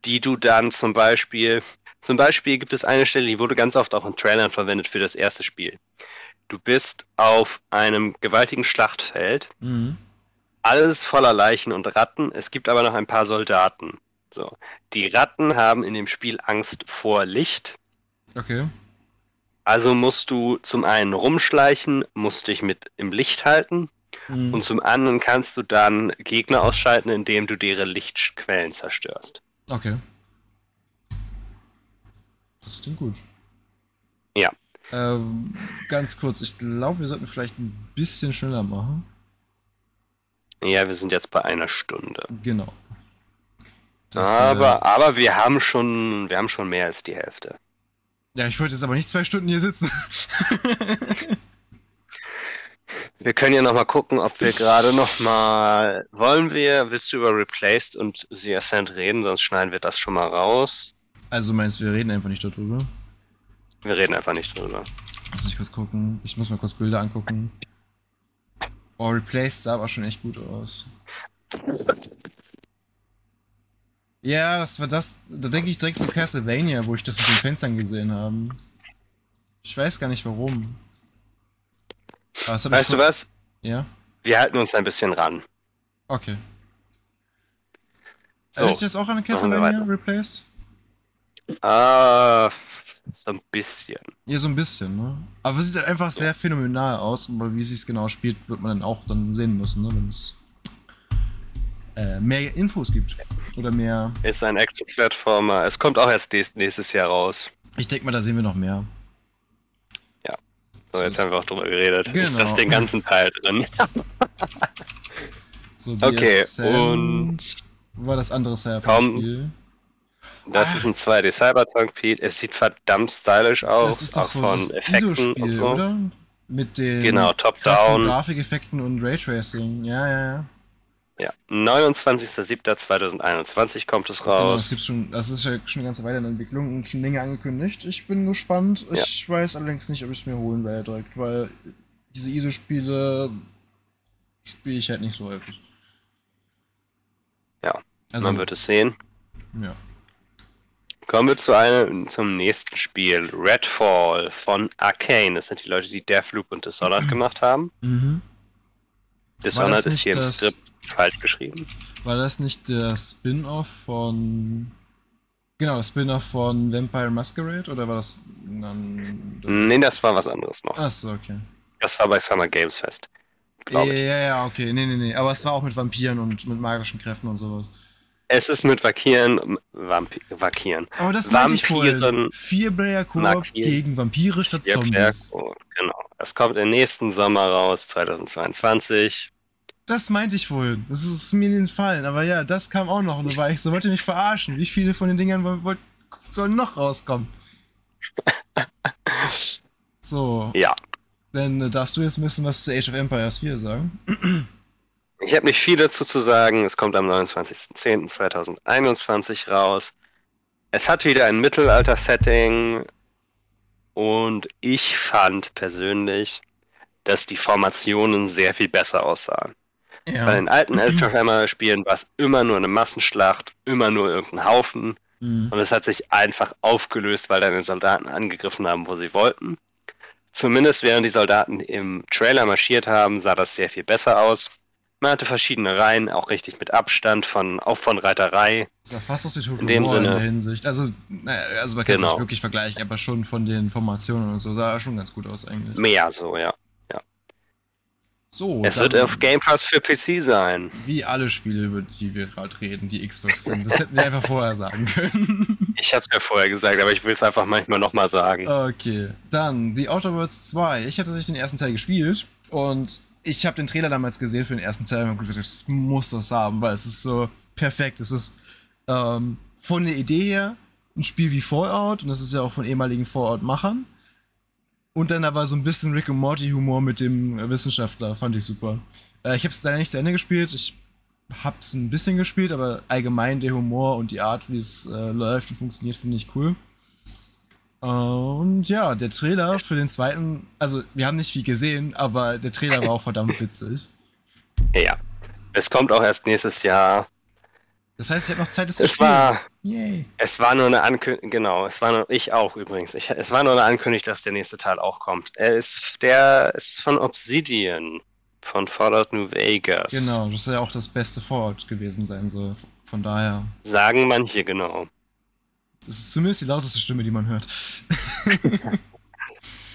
die du dann zum Beispiel, zum Beispiel gibt es eine Stelle, die wurde ganz oft auch in Trailern verwendet für das erste Spiel. Du bist auf einem gewaltigen Schlachtfeld, Mhm. Alles voller Leichen und Ratten. Es gibt aber noch ein paar Soldaten. So. Die Ratten haben in dem Spiel Angst vor Licht. Okay. Also musst du zum einen rumschleichen, musst dich mit im Licht halten Mhm. und zum anderen kannst du dann Gegner ausschalten, indem du deren Lichtquellen zerstörst. Okay. Das klingt gut. Ja. Ähm, ganz kurz, ich glaube, wir sollten vielleicht ein bisschen schneller machen. Ja, wir sind jetzt bei einer Stunde. Genau. Das, aber, aber wir haben schon, wir haben schon mehr als die Hälfte. Äh, ja, ich wollte jetzt aber nicht zwei Stunden hier sitzen. Wir können ja nochmal gucken, ob wir gerade nochmal. Wollen wir, willst du über Replaced und The Ascent reden, sonst schneiden wir das schon mal raus. also meinst du, wir reden einfach nicht darüber? Wir reden einfach nicht drüber. Lass mich kurz gucken. Ich muss mal kurz Bilder angucken. Oh, Replaced sah aber schon echt gut aus. Ja, das war das. Da denke ich direkt zu Castlevania, wo ich das mit den Fenstern gesehen habe. Ich weiß gar nicht warum. Weißt ich du was? Ja? Wir halten uns ein bisschen ran. Okay. So, Erinnert dich das auch an Castlevania. Replaced? Ah, so ein bisschen. Ja, so ein bisschen, ne? Aber es sieht halt einfach sehr phänomenal aus, aber wie sie es genau spielt, wird man dann auch dann sehen müssen, ne? Wenn es äh, mehr Infos gibt. Oder mehr. Ist ein Action-Plattformer. Es kommt auch erst nächst- nächstes Jahr raus. Ich denke mal, da sehen wir noch mehr. Ja. So, jetzt haben wir auch drüber geredet. Ich Genau. lasse den ganzen Teil drin. So, Okay, Ascent war das andere Komm. Das Ah. ist ein 2D Cyberpunk Pete. Es sieht verdammt stylisch aus. Das ist doch auch so von das Effekten und ISO-Spiel, so. oder? Mit den Genau, Top-Down. Grafikeffekten und Raytracing. Ja, ja, ja. Ja. 29.07.2021 kommt es Genau, das raus. gibt's schon, das ist ja schon eine ganze Weile in Entwicklung und schon länger angekündigt. Ich bin gespannt. Ja. Ich weiß allerdings nicht, ob ich es mir holen werde direkt, weil diese ISO-Spiele spiele ich halt nicht so häufig. Ja, also, Man wird es sehen. ja. Kommen wir zu einem, zum nächsten Spiel. Redfall von Arcane. Das sind die Leute, die Deathloop und Dishonored gemacht haben. Mhm. Dishonored ist hier im das- Skript falsch geschrieben. War das nicht der Spin-off von. Genau, das Spin-off von Vampire Masquerade oder war das. Dann, Nee, das war was anderes noch. Achso, okay. Das war bei Summer Games Fest. Ja, ja, ja, okay. Nee, nee, nee. Aber es war auch mit Vampiren und mit magischen Kräften und sowas. Es ist mit Vakieren, Vampi Vakieren. Aber das Vampiren vorhin. Vier-Player Koop markieren. gegen Vampire statt Zombies. Genau. Es kommt im nächsten Sommer raus, 2022. Das meinte ich vorhin. Das ist mir entfallen. Aber ja, das kam auch noch. Und da war ich so, wollt ihr mich verarschen? Wie viele von den Dingern wollt, sollen noch rauskommen? So, Ja. dann äh, darfst du jetzt ein bisschen was zu Age of Empires 4 sagen. Ich habe nicht viel dazu zu sagen. Es kommt am 29.10.2021 raus. Es hat wieder ein Mittelalter-Setting und ich fand persönlich, dass die Formationen sehr viel besser aussahen. Ja. Bei den alten Age of Empires Spielen war es immer nur eine Massenschlacht, immer nur irgendein Haufen Mhm. und es hat sich einfach aufgelöst, weil deine Soldaten angegriffen haben, wo sie wollten. Zumindest während die Soldaten im Trailer marschiert haben, sah das sehr viel besser aus. Man hatte verschiedene Reihen, auch richtig mit Abstand, von, auch von Reiterei. Das ist ja fast aus wie Total In dem War in Sinne. der Hinsicht. Also, naja, also man kann es Genau. nicht wirklich vergleichen, aber schon von den Formationen und so sah er schon ganz gut aus eigentlich. Mehr so, ja. So, es wird auf Game Pass für PC sein. Wie alle Spiele, über die wir gerade reden, die Xbox sind. Das hätten wir einfach vorher sagen können. Ich hab's ja vorher gesagt, aber ich will es einfach manchmal nochmal sagen. Okay. Dann The Outer Worlds 2. Ich hatte tatsächlich den ersten Teil gespielt und ich habe den Trailer damals gesehen für den ersten Teil und habe gesagt, ich muss das haben, weil es ist so perfekt. Es ist ähm, von der Idee her ein Spiel wie Fallout und das ist ja auch von ehemaligen Fallout-Machern. Und dann aber so ein bisschen Rick und Morty Humor mit dem Wissenschaftler, fand ich super. Äh, ich habe es leider nicht zu Ende gespielt. Ich habe es ein bisschen gespielt, aber allgemein der Humor und die Art, wie es äh, läuft und funktioniert, finde ich cool. Und ja, der Trailer für den zweiten, also wir haben nicht viel gesehen, aber der Trailer war auch verdammt witzig. Ja. Es kommt auch erst nächstes Jahr. Das heißt, ich habe noch Zeit, es zu spielen. war, Yay. es war nur eine Ankündigung, genau, es war nur, ich auch übrigens. Ich, es war nur eine Ankündigung, dass der nächste Teil auch kommt. Er ist, der ist von Obsidian, von Fallout New Vegas. Genau, das soll ja auch das beste Fallout gewesen sein soll. Von daher. Sagen manche genau. Das ist zumindest die lauteste Stimme, die man hört.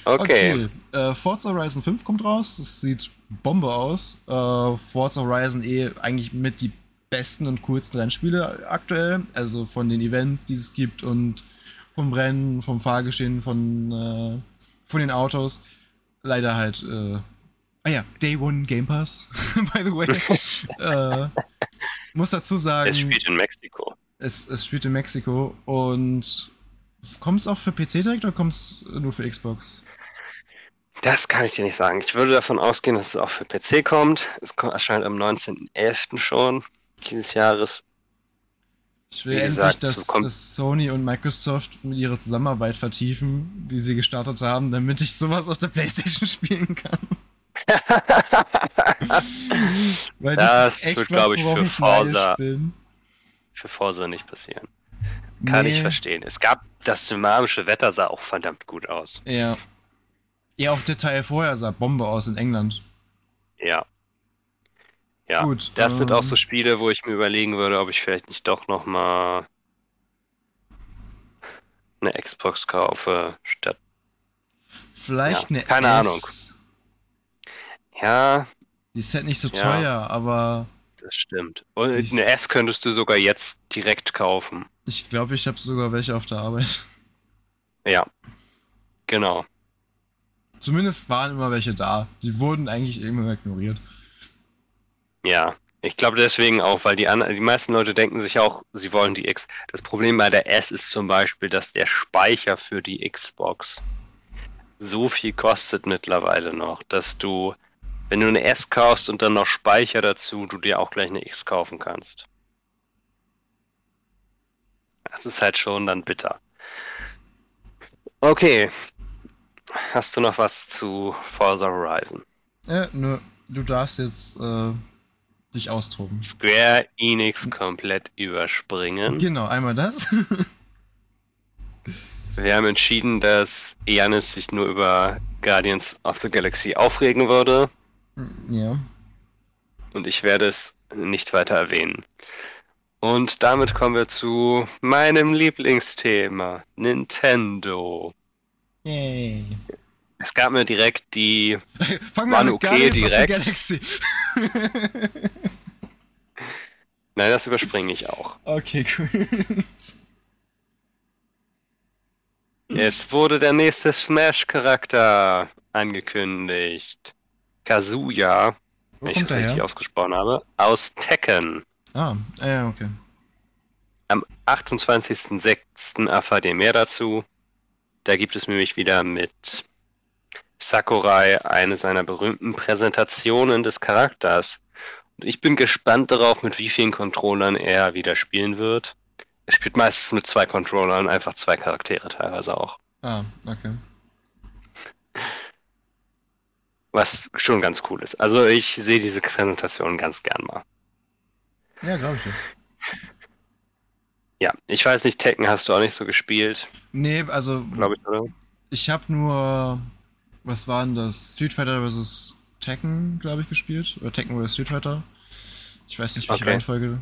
Okay. Äh, Forza Horizon 5 kommt raus. Das sieht Bombe aus. Äh, Forza Horizon eh eigentlich mit die besten und coolsten Rennspiele aktuell. Also von den Events, die es gibt und vom Rennen, vom Fahrgeschehen, von, äh, von den Autos. Leider halt. Äh, ah ja, Day One Game Pass, by the way. äh, muss dazu sagen. Es spielt in Mexiko. Es, es spielt in Mexiko und kommt es auch für PC direkt oder kommt es nur für Xbox? Das kann ich dir nicht sagen. Ich würde davon ausgehen, dass es auch für PC kommt. Es kommt, erscheint am 19.11. schon dieses Jahres. Ich will Wie endlich, gesagt, dass, so dass Sony und Microsoft mit ihrer Zusammenarbeit vertiefen, die sie gestartet haben, damit ich sowas auf der Playstation spielen kann. Weil Das wird, glaub ich, worauf für neidisch Forza bin. Für Forza nicht passieren. Kann ich Nee. verstehen. Es gab das dynamische Wetter sah auch verdammt gut aus. Ja. Ja, auch der Teil vorher sah Bombe aus in England. Ja. Ja. Gut, das sind auch ähm, so Spiele, wo ich mir überlegen würde, ob ich vielleicht nicht doch noch mal eine Xbox kaufe statt. Vielleicht Ja, eine keine S. Ahnung. Ja, Die ist halt nicht so Ja. teuer, aber das stimmt. Und Die ist- eine S könntest du sogar jetzt direkt kaufen. ich glaube, ich habe sogar welche auf der Arbeit. Ja. Genau. Zumindest waren immer welche da. Die wurden eigentlich immer ignoriert. Ja, ich glaube deswegen auch, weil die, die meisten Leute denken sich auch, sie wollen die X. Das Problem bei der S ist zum Beispiel, dass der Speicher für die Xbox so viel kostet mittlerweile noch, dass du, wenn du eine S kaufst und dann noch Speicher dazu, du dir auch gleich eine X kaufen kannst. Das ist halt schon dann bitter. Okay. Hast du noch was zu Forza Horizon? Äh, nö, du darfst jetzt äh, dich austoben. Square Enix komplett überspringen. Genau, einmal das. Wir haben entschieden, dass Janis sich nur über Guardians of the Galaxy aufregen würde ja. und ich werde es nicht weiter erwähnen. Und damit kommen wir zu meinem Lieblingsthema, Nintendo. Yay. Es gab mir direkt die, Fangen wir mit okay direkt. Galaxy. Nein, das überspringe ich auch. Okay, cool. Es wurde der nächste Smash-Charakter angekündigt. Kazuya, Wo wenn ich das richtig her? ausgesprochen habe, aus Tekken. Ah, ja, okay. Am 28.06. erfahrt ihr mehr dazu. Da gibt es nämlich wieder mit Sakurai eine seiner berühmten Präsentationen des Charakters. Und ich bin gespannt darauf, mit wie vielen Controllern er wieder spielen wird. Er spielt meistens mit zwei Controllern, einfach zwei Charaktere teilweise auch. Ah, okay. Was schon ganz cool ist. Also ich sehe diese Präsentation ganz gern mal. Ja, glaube ich. Ja. Ja, ich weiß nicht, Tekken hast du auch nicht so gespielt, Nee, also glaube ich, oder? ich habe nur, was war denn das? Street Fighter vs. Tekken, glaube ich, gespielt. Oder Tekken vs. Street Fighter. Ich weiß nicht, welche Okay. Reihenfolge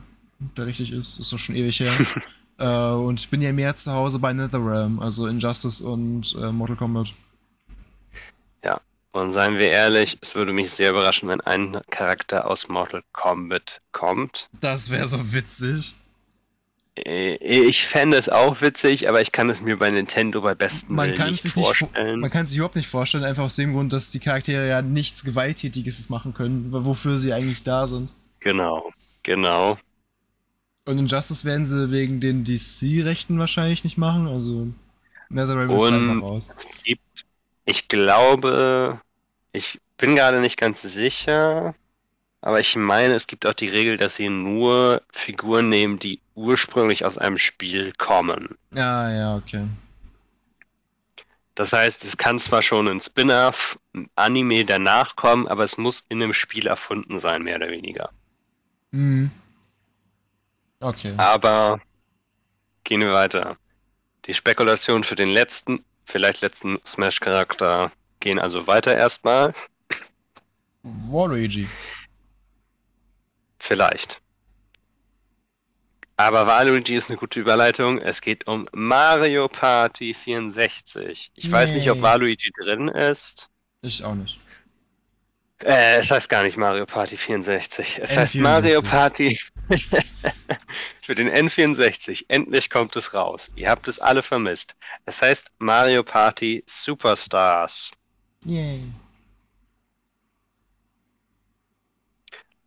da richtig ist. Ist doch schon ewig her. äh, und ich bin ja mehr zu Hause bei NetherRealm, also Injustice und äh, Mortal Kombat. Und seien wir ehrlich, es würde mich sehr überraschen, wenn ein Charakter aus Mortal Kombat kommt. Das wäre so witzig. Äh, Ich fände es auch witzig, aber ich kann es mir bei Nintendo bei besten Man Willen kann, nicht sich nicht, vorstellen. man kann sich überhaupt nicht vorstellen, einfach aus dem Grund, dass die Charaktere ja nichts Gewalttätiges machen können, wofür sie eigentlich da sind. Genau, genau. Und Injustice werden sie wegen den DC-Rechten wahrscheinlich nicht machen, also NetherRealm ist einfach raus. Es gibt, ich glaube, ich bin gerade nicht ganz sicher, aber ich meine, es gibt auch die Regel, dass sie nur Figuren nehmen, die ursprünglich aus einem Spiel kommen. Ja, ja, okay. Das heißt, es kann zwar schon ein Spin-off, ein Anime danach kommen, aber es muss in einem Spiel erfunden sein, mehr oder weniger. Mhm. Okay. Aber gehen wir weiter. Die Spekulationen für den letzten, vielleicht letzten Smash-Charakter gehen also weiter erstmal. Waluigi. Vielleicht. Aber Waluigi ist eine gute Überleitung. Es geht um Mario Party 64. Ich weiß nicht, ob. Waluigi drin ist. Ich auch nicht. Äh, es heißt gar nicht Mario Party 64. Es heißt N64. Mario Party für den N64. Endlich kommt es raus. Ihr habt es alle vermisst. Es heißt Mario Party Superstars. Yay.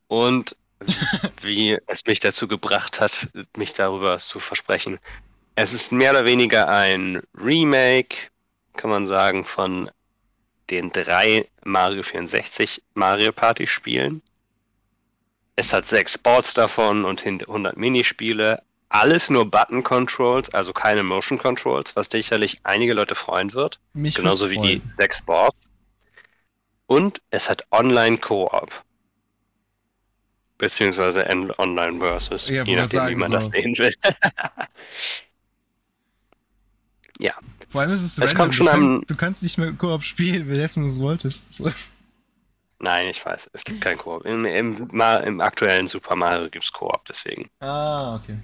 Und wie es mich dazu gebracht hat, mich darüber zu versprechen. Es ist mehr oder weniger ein Remake, kann man sagen, von den drei Mario 64 Mario Party Spielen. Es hat sechs Boards davon und hin- 100 Minispiele. Alles nur Button Controls, also keine Motion Controls, was sicherlich einige Leute freuen wird. Mich Genauso wie die freuen. sechs Boards. Und es hat Online-Koop. Beziehungsweise en- Online versus, Ja, je nachdem, wie man das so. sehen will. Vor allem ist es so Es random. kommt schon du, am- du kannst nicht mehr Koop spielen, wenn du es wolltest. Nein, ich weiß, es gibt kein Koop. Im, im, Im aktuellen Super Mario gibt es Koop, deswegen. Ah, okay.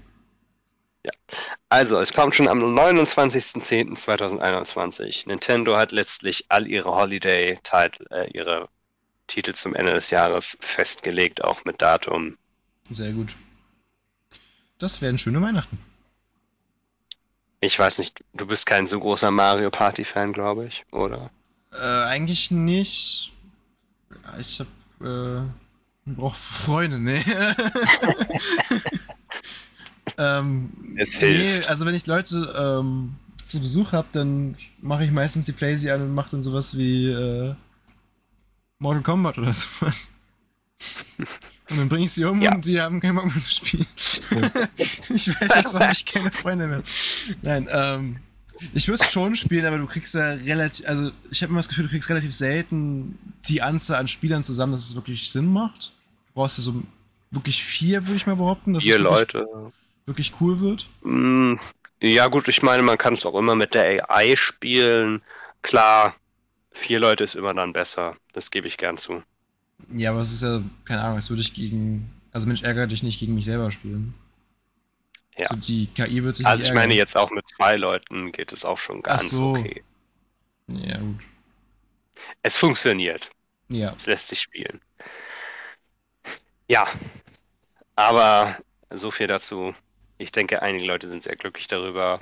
Also, es kommt schon am 29.10.2021. Nintendo hat letztlich all ihre Holiday-Titel, äh, ihre Titel zum Ende des Jahres festgelegt, auch mit Datum. Sehr gut. Das werden schöne Weihnachten. Ich weiß nicht, du bist kein so großer Mario Party-Fan, glaube ich, oder? Äh, eigentlich nicht. Ja, Ich hab, äh, brauch Freunde, ne? ähm, Es nee, hilft. also wenn ich Leute ähm, zu Besuch hab, dann mache ich meistens die Playsee an und mache dann sowas wie äh, Mortal Kombat oder sowas. Und dann bringe ich sie um Ja. und die haben keinen Bock mehr zu spielen. ich weiß, jetzt habe ich keine Freunde mehr. Nein, ähm, ich würde es schon spielen, aber du kriegst ja relativ, also ich habe immer das Gefühl, du kriegst relativ selten die Anzahl an Spielern zusammen, dass es wirklich Sinn macht. Du brauchst ja so wirklich vier, würde ich mal behaupten, Vier Leute. Wirklich cool wird. Mm, Ja, gut, ich meine, man kann es auch immer mit der AI spielen. Klar, vier Leute ist immer dann besser. Das gebe ich gern zu. Ja, aber es ist ja, keine Ahnung, als würde ich gegen, also Mensch, ärgere dich nicht gegen mich selber spielen. Ja. So, die KI wird sich Also ich meine, ärgern. jetzt auch mit zwei Leuten geht es auch schon ganz so. okay. Ja, gut. Es funktioniert. Ja. Es lässt sich spielen. Ja. Aber so viel dazu. Ich denke, einige Leute sind sehr glücklich darüber.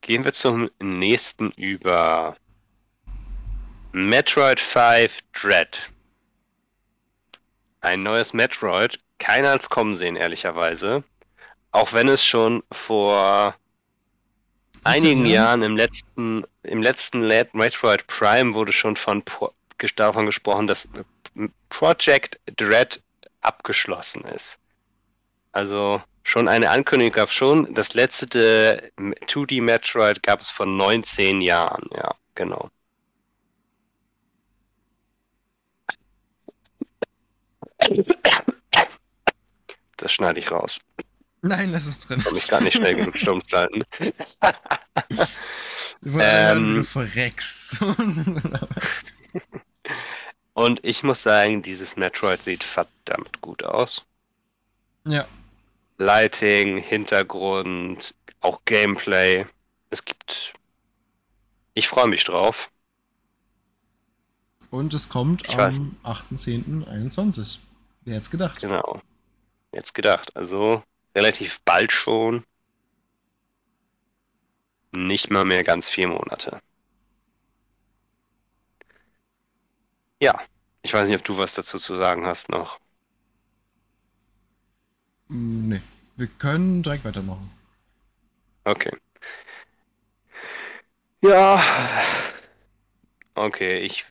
Gehen wir zum nächsten über. Metroid 5 Dread. Ein neues Metroid. Keiner als kommen sehen, ehrlicherweise. Auch wenn es schon vor einigen Jahren im letzten, im letzten Metroid Prime wurde schon von davon gesprochen, dass Project Dread abgeschlossen ist. Also schon eine Ankündigung gab es schon. Das letzte 2D Metroid gab es vor 19 Jahren. Ja, genau. Das schneide ich raus. Nein, lass es drin. Ich kann mich gar nicht schnell genug stumm schalten. ähm, du verreckst. Und ich muss sagen, dieses Metroid sieht verdammt gut aus. Ja. Lighting, Hintergrund, auch Gameplay. Es gibt. Ich freue mich drauf. Und es kommt ich am 8.10.21. Wer hätte es gedacht? Genau. Jetzt gedacht. Also relativ bald schon. Nicht mal mehr ganz vier Monate. Ja, ich weiß nicht, ob du was dazu zu sagen hast noch. Nee, wir können direkt weitermachen. Okay. Ja. Okay, ich.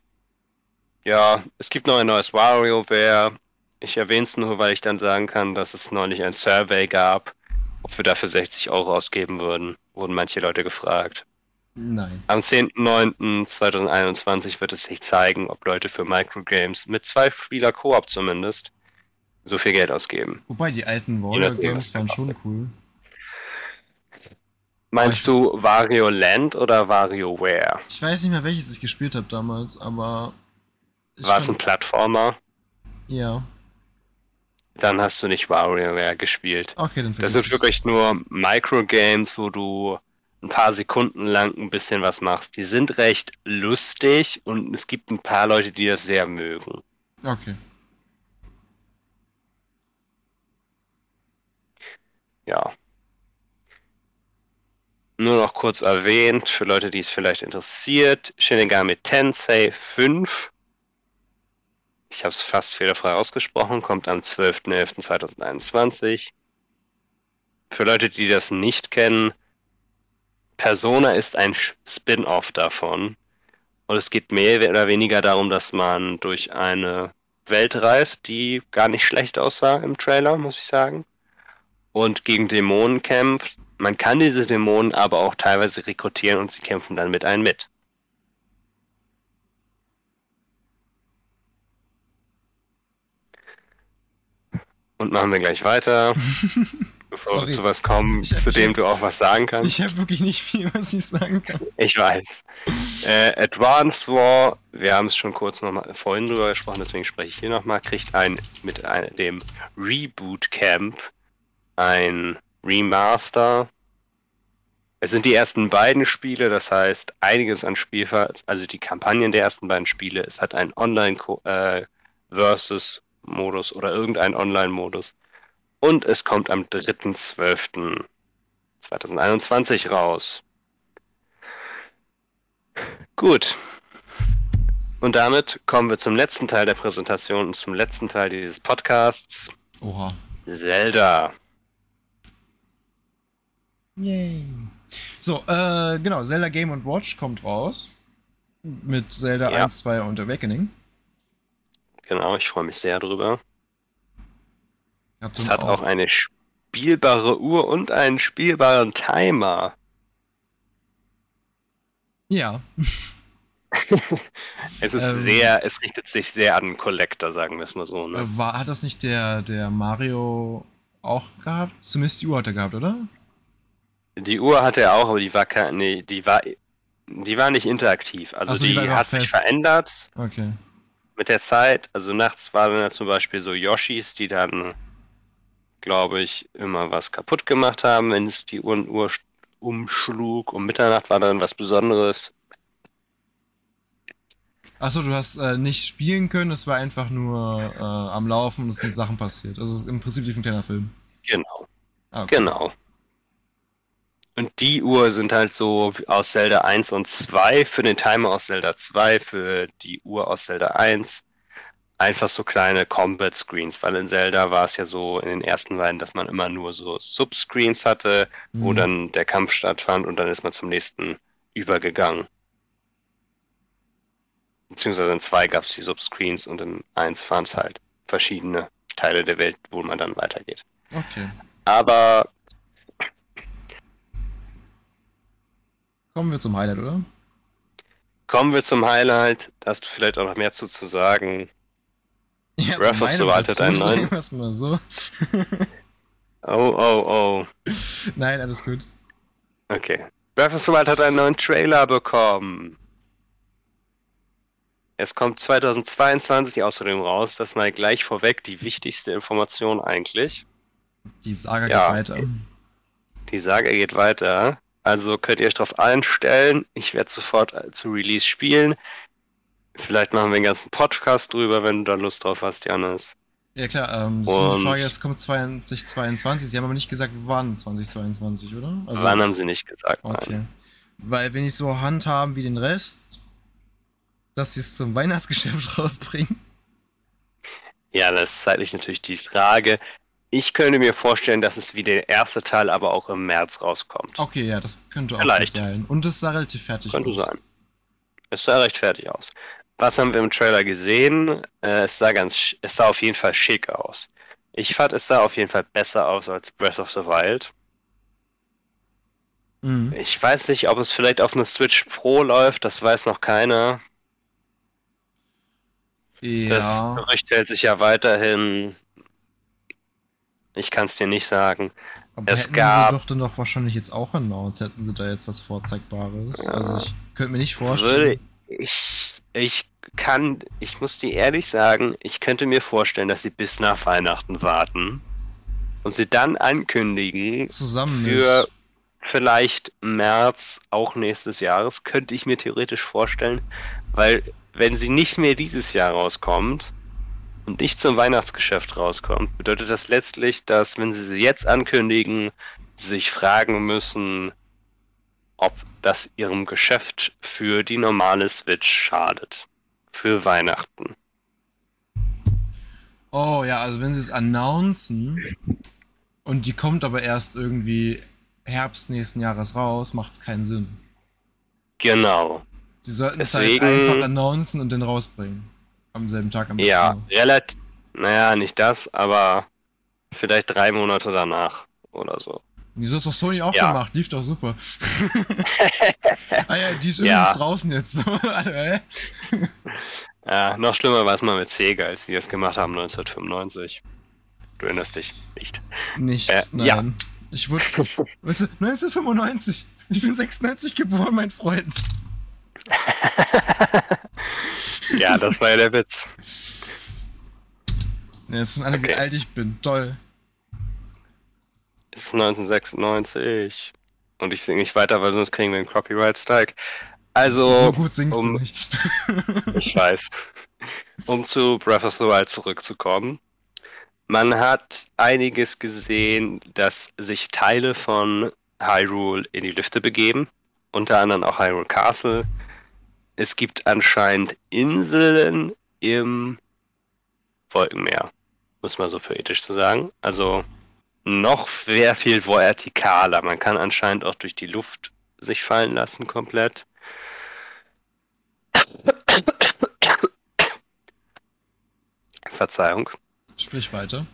Ja, es gibt noch ein neues WarioWare. Ich erwähne es nur, weil ich dann sagen kann, dass es neulich ein Survey gab, ob wir dafür 60 Euro ausgeben würden. Wurden manche Leute gefragt. Nein. Am 10.09.2021 wird es sich zeigen, ob Leute für Microgames mit zwei Spieler Koop zumindest so viel Geld ausgeben. Wobei die alten Warrior Games waren schon cool. Meinst du Wario Land oder WarioWare? Ich weiß nicht mehr, welches ich gespielt habe damals, aber. War es ein Plattformer? Ja. Dann hast du nicht WarioWare gespielt. Okay, dann Das sind wirklich nur Microgames, wo du ein paar Sekunden lang ein bisschen was machst. Die sind recht lustig und es gibt ein paar Leute, die das sehr mögen. Okay. Ja. Nur noch kurz erwähnt, für Leute, die es vielleicht interessiert, Shinigami Tensei 5. Ich habe es fast fehlerfrei ausgesprochen, kommt am 12.11.2021. Für Leute, die das nicht kennen, Persona ist ein Spin-off davon. Und es geht mehr oder weniger darum, dass man durch eine Welt reist, die gar nicht schlecht aussah im Trailer, muss ich sagen. Und gegen Dämonen kämpft. Man kann diese Dämonen aber auch teilweise rekrutieren und sie kämpfen dann mit einem mit. Und machen wir gleich weiter. bevor Sorry. wir zu was kommen, ich zu dem du auch was sagen kannst. Ich habe wirklich nicht viel, was ich sagen kann. Ich weiß. Äh, Advanced War, wir haben es schon kurz noch mal vorhin drüber gesprochen, deswegen spreche ich hier nochmal, kriegt ein mit ein, dem Reboot Camp ein Remaster. Es sind die ersten beiden Spiele, das heißt einiges an Spielfall, also die Kampagnen der ersten beiden Spiele. Es hat einen Online-Versus-Modus äh, oder irgendeinen Online-Modus. Und es kommt am 3.12.2021 raus. Gut. Und damit kommen wir zum letzten Teil der Präsentation und zum letzten Teil dieses Podcasts. Oha. Zelda. Yay. So, äh, genau, Zelda Game Watch kommt raus. Mit Zelda ja. 1, 2 und Awakening. Genau, ich freue mich sehr drüber. Es hat auch. auch eine spielbare Uhr und einen spielbaren Timer. Ja. es ist ähm, sehr, es richtet sich sehr an Collector, sagen wir es mal so. Ne? Äh, war, hat das nicht der, der Mario auch gehabt? Zumindest die Uhr hat er gehabt, oder? Die Uhr hatte er auch, aber die war keine, nee, die war, die war nicht interaktiv. Also so, die, die hat fest. sich verändert. Okay. Mit der Zeit. Also nachts waren da zum Beispiel so Yoshis, die dann glaube ich, immer was kaputt gemacht haben, wenn es die Uhr, Uhr umschlug. Um Mitternacht war dann was Besonderes. Achso, du hast äh, nicht spielen können, es war einfach nur äh, am Laufen und es sind Sachen passiert. Also im Prinzip wie ein kleiner Film. Genau. Ah, okay. Genau. Und die Uhr sind halt so aus Zelda 1 und 2 für den Timer aus Zelda 2, für die Uhr aus Zelda 1. Einfach so kleine Combat Screens, weil in Zelda war es ja so in den ersten beiden, dass man immer nur so Subscreens hatte, wo Mhm. dann der Kampf stattfand und dann ist man zum nächsten übergegangen. Beziehungsweise in 2 gab es die Subscreens und in 1 waren es halt verschiedene Teile der Welt, wo man dann weitergeht. Okay. Aber Kommen wir zum Highlight, oder? Kommen wir zum Highlight. Da hast du vielleicht auch noch mehr zu, zu sagen. Ja, Breath of the Wild hat einen neuen. mal so. Oh, oh, oh. Nein, alles gut. Okay. Breath of the Wild hat einen neuen Trailer bekommen. Es kommt 2022 außerdem raus. Das mal gleich vorweg die wichtigste Information eigentlich. Die Saga Ja. geht weiter. Die Saga geht weiter. Also könnt ihr euch darauf einstellen. Ich werde sofort zu Release spielen. Vielleicht machen wir einen ganzen Podcast drüber, wenn du da Lust drauf hast, Janis. Ja klar, ähm, nur die Frage, es kommt 2022. Sie haben aber nicht gesagt, wann 2022, oder? Also, Wann haben sie nicht gesagt? nein. Okay. Weil wenn ich so handhaben wie den Rest, dass sie es zum Weihnachtsgeschäft rausbringen. Ja, das ist zeitlich natürlich die Frage. Ich könnte mir vorstellen, dass es wie der erste Teil aber auch im März rauskommt. Okay, ja, das könnte auch Vielleicht. sein. Und es sah relativ fertig Könnte aus. sein. Es sah recht fertig aus. Was haben wir im Trailer gesehen? Äh, es sah ganz, es sah auf jeden Fall schick aus. Ich fand, es sah auf jeden Fall besser aus als Breath of the Wild. Mhm. Ich weiß nicht, ob es vielleicht auf einer Switch Pro läuft, das weiß noch keiner. Das Ja, Gerücht hält sich ja weiterhin. Ich kann es dir nicht sagen. aber es hätten gab- sie doch dann doch wahrscheinlich jetzt auch announced, hätten sie da jetzt was Vorzeigbares. Ja. Also ich könnte mir nicht Würde vorstellen. ich, ich kann, ich muss dir ehrlich sagen, ich könnte mir vorstellen, dass sie bis nach Weihnachten warten und sie dann ankündigen, Zusammen für mit. vielleicht März auch nächstes Jahres, könnte ich mir theoretisch vorstellen, weil wenn sie nicht mehr dieses Jahr rauskommt und nicht zum Weihnachtsgeschäft rauskommt, bedeutet das letztlich, dass wenn sie sie jetzt ankündigen, sie sich fragen müssen, ob das ihrem Geschäft für die normale Switch schadet. Für Weihnachten. Oh ja, also wenn sie es announcen und die kommt aber erst irgendwie Herbst nächsten Jahres raus, macht es keinen Sinn. Genau. Sie sollten es halt einfach announcen und den rausbringen. Am selben Tag am Ja, relativ. Naja, nicht das, aber vielleicht drei Monate danach oder so. Wieso ist doch Sony auch Ja. gemacht? Lief doch super. ah ja, die ist Ja. übrigens draußen jetzt. So? Ja, noch schlimmer war es mal mit Sega, als die das gemacht haben 1995. Du erinnerst dich nicht. Nicht, Äh, nein. ja. Ich wurde, weißt du, 1995. Ich bin 96 geboren, mein Freund. Ja, das war ja der Witz. Ja, jetzt wissen alle, wie Okay. alt ich bin. Toll. Es ist 1996. Und ich singe nicht weiter, weil sonst kriegen wir einen Copyright Strike. Also, so gut singst um- du nicht. ich weiß. Um zu Breath of the Wild zurückzukommen. Man hat einiges gesehen, dass sich Teile von Hyrule in die Lüfte begeben. Unter anderem auch Hyrule Castle. Es gibt anscheinend Inseln im Wolkenmeer. Muss man so poetisch zu sagen. Also noch sehr viel vertikaler. Man kann anscheinend auch durch die Luft sich fallen lassen komplett. Verzeihung. Sprich weiter.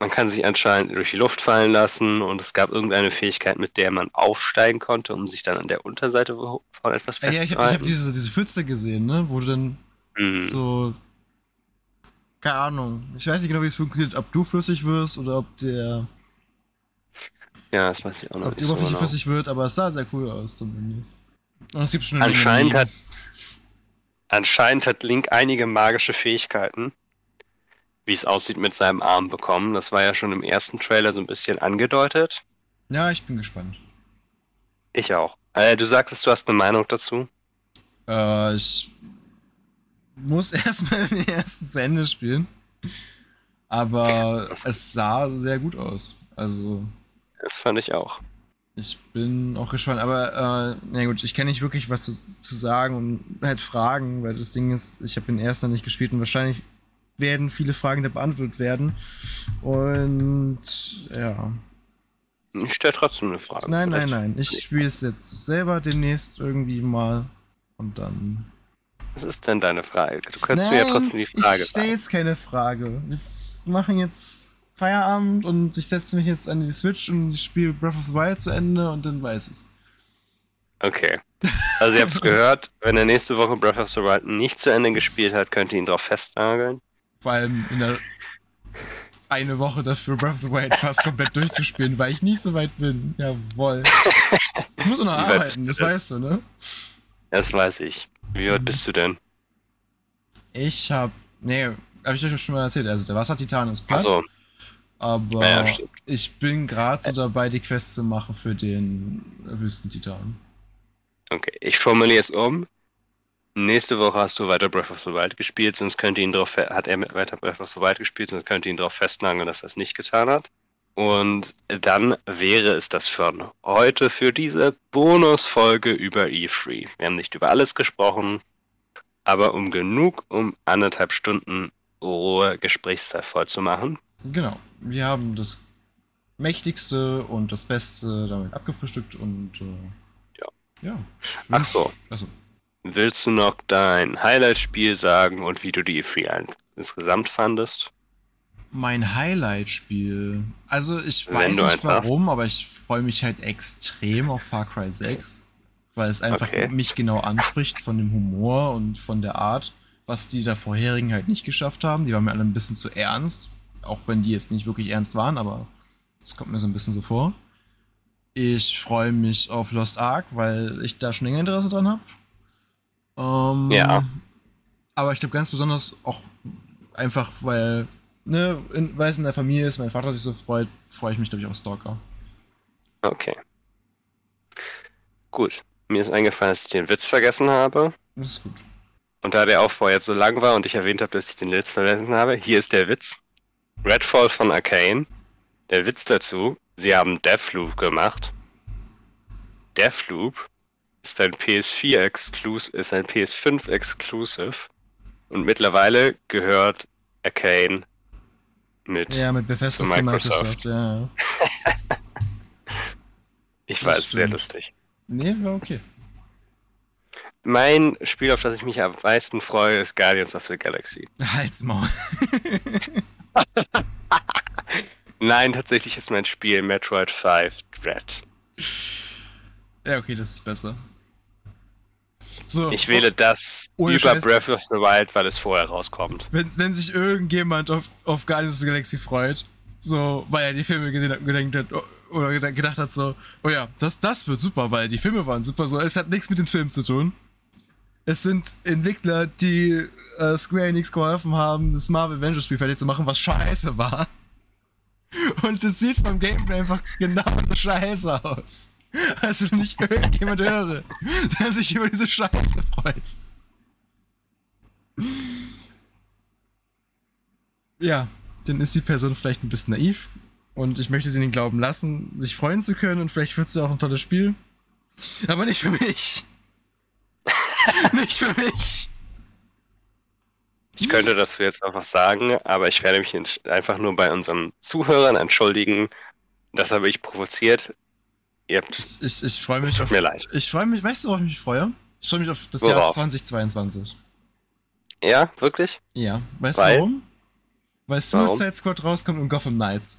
Man kann sich anscheinend durch die Luft fallen lassen und es gab irgendeine Fähigkeit, mit der man aufsteigen konnte, um sich dann an der Unterseite von etwas Äh, ja, ich habe festzuhalten. hab diese, diese Pfütze gesehen, ne? Wo du dann Hm. so. Keine Ahnung. Ich weiß nicht genau, wie es funktioniert, ob du flüssig wirst oder ob der. Ja, das weiß ich auch noch Ob die nicht so Oberfläche genau. flüssig wird, aber es sah sehr cool aus zumindest. Und es gibt schon eine Anscheinend hat-. Anscheinend hat Link einige magische Fähigkeiten, wie es aussieht, mit seinem Arm bekommen. Das war ja schon im ersten Trailer so ein bisschen angedeutet. Ja, ich bin gespannt. Ich auch. Äh, du sagtest, du hast eine Meinung dazu. Äh, ich muss erstmal den ersten zu Ende spielen. Aber es sah sehr gut aus. Also, Das fand ich auch. ich bin auch gespannt. Aber, äh, na gut, ich kann nicht wirklich was zu, zu sagen und halt fragen, weil das Ding ist, ich habe den ersten nicht gespielt und wahrscheinlich werden viele Fragen da beantwortet werden. Und, ja. Ich stelle trotzdem eine Frage. Nein, nein, Vielleicht- nein. Ich spiele es jetzt selber demnächst irgendwie mal. Und dann. Was ist denn deine Frage? Du kannst mir ja trotzdem die Frage Ich stelle jetzt keine Frage. Wir machen jetzt Feierabend und ich setze mich jetzt an die Switch und ich spiele Breath of the Wild zu Ende und dann weiß ich's. Okay. Also ihr habt es gehört, wenn er nächste Woche Breath of the Wild nicht zu Ende gespielt hat, könnt ihr ihn drauf festnageln. Vor allem in der eine Woche dafür Breath of the Wild fast komplett durchzuspielen, weil ich nicht so weit bin. Jawoll. Ich muss auch noch arbeiten, das denn? weißt du, ne? Das weiß ich. Wie weit bist du denn? Ich hab. Nee, hab ich euch schon mal erzählt. Also der Wassertitan ist platt. Achso, Aber Ja, ich bin gerade so dabei, die Quest zu machen für den Wüstentitan. okay. Ich formuliere es um. Nächste Woche hast du weiter Breath of the Wild gespielt, sonst könnt ihr ihn drauf hat er weiter Breath of the Wild gespielt, sonst könnt ihr ihn darauf festnageln, dass er es nicht getan hat. Und dann wäre es das von heute für diese Bonusfolge über E3. Wir haben nicht über alles gesprochen, aber um genug, um anderthalb Stunden rohe Gesprächszeit voll zu machen. Genau. Wir haben das Mächtigste und das Beste damit abgefrühstückt und äh, Ja. Ja. Ach so. Achso. Willst du noch dein Highlight-Spiel sagen und wie du die E3 ein- insgesamt fandest? Mein Highlight-Spiel. Also ich Wenn weiß nicht eins hast. warum, aber ich freue mich halt extrem auf Far Cry 6. Weil es einfach Okay. mich genau anspricht von dem Humor und von der Art, was die da vorherigen halt nicht geschafft haben. Die waren mir alle ein bisschen zu ernst. Auch wenn die jetzt nicht wirklich ernst waren, aber es kommt mir so ein bisschen so vor. Ich freue mich auf Lost Ark, weil ich da schon länger Interesse dran habe. Ähm, Ja. Aber ich glaube ganz besonders auch einfach, weil, ne, in, weil es in der Familie ist, mein Vater sich so freut, freue ich mich, glaube ich, auf Stalker. Okay. Gut. Mir ist eingefallen, dass ich den Witz vergessen habe. Das ist gut. Und da der Aufbau jetzt so lang war und ich erwähnt habe, dass ich den Witz vergessen habe, hier ist der Witz. Redfall von Arcane. Der Witz dazu, sie haben Deathloop gemacht. Deathloop ist ein PS4 Exclusive, ist ein PS5 Exclusive. Und mittlerweile gehört Arcane mit. Ja, mit Bethesda Zu Microsoft. Microsoft, ja. ich das weiß, sehr lustig. Nee, war okay. Mein Spiel, auf das ich mich am meisten freue, ist Guardians of the Galaxy. Halt's Maul. Nein, tatsächlich ist mein Spiel Metroid 5 Dread. ja, okay, das ist besser. So, Ich wähle das Ohne über Scheiß. Breath of the Wild, weil es vorher rauskommt. wenn, wenn sich irgendjemand auf, auf Guardians of the Galaxy freut, so, weil er die Filme gesehen hat, gedacht hat, oh, oder gedacht- gedacht hat, so, oh ja, das, das wird super, weil die Filme waren super, so, es hat nichts mit den Filmen zu tun. Es sind Entwickler, die äh, Square Enix geholfen haben, das Marvel Avengers Spiel fertig zu machen, was scheiße war. Und es sieht vom Gameplay einfach genauso scheiße aus. Also wenn ich irgendjemand höre, der sich über diese Scheiße freut. Ja, dann ist die Person vielleicht ein bisschen naiv. Und ich möchte sie den Glauben lassen, sich freuen zu können. Und vielleicht wird es ja auch ein tolles Spiel. Aber nicht für mich. nicht für mich. Ich könnte das jetzt einfach sagen, aber ich werde mich einfach nur bei unseren Zuhörern entschuldigen. Das habe ich provoziert. Habt Ich, ich, ich freue mich auf. mir leid. Ich freue mich, weißt du, worauf ich mich freue? Ich freue mich auf das Worauf? Jahr 2022. Ja, wirklich? Ja, weißt Weil? du warum? Weil Warum? Suicide Squad rauskommt und Gotham Knights.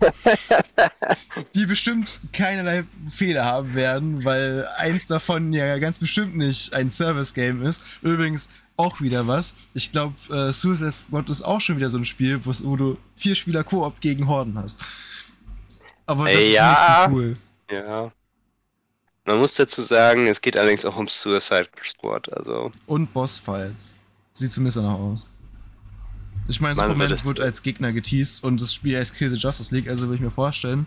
die bestimmt keinerlei Fehler haben werden, weil eins davon ja ganz bestimmt nicht ein Service-Game ist. Übrigens auch wieder was. Ich glaube, äh, Suicide Squad ist auch schon wieder so ein Spiel, wo du vier Spieler Koop gegen Horden hast. Aber das Äh, ist ja. nicht so cool. Ja. Man muss dazu sagen, es geht allerdings auch um Suicide Squad. Also, Und Bossfights. Sieht zumindest danach aus. Ich meine, Man Superman wird es- wird als Gegner geteased und das Spiel heißt Kill the Justice League, also würde ich mir vorstellen,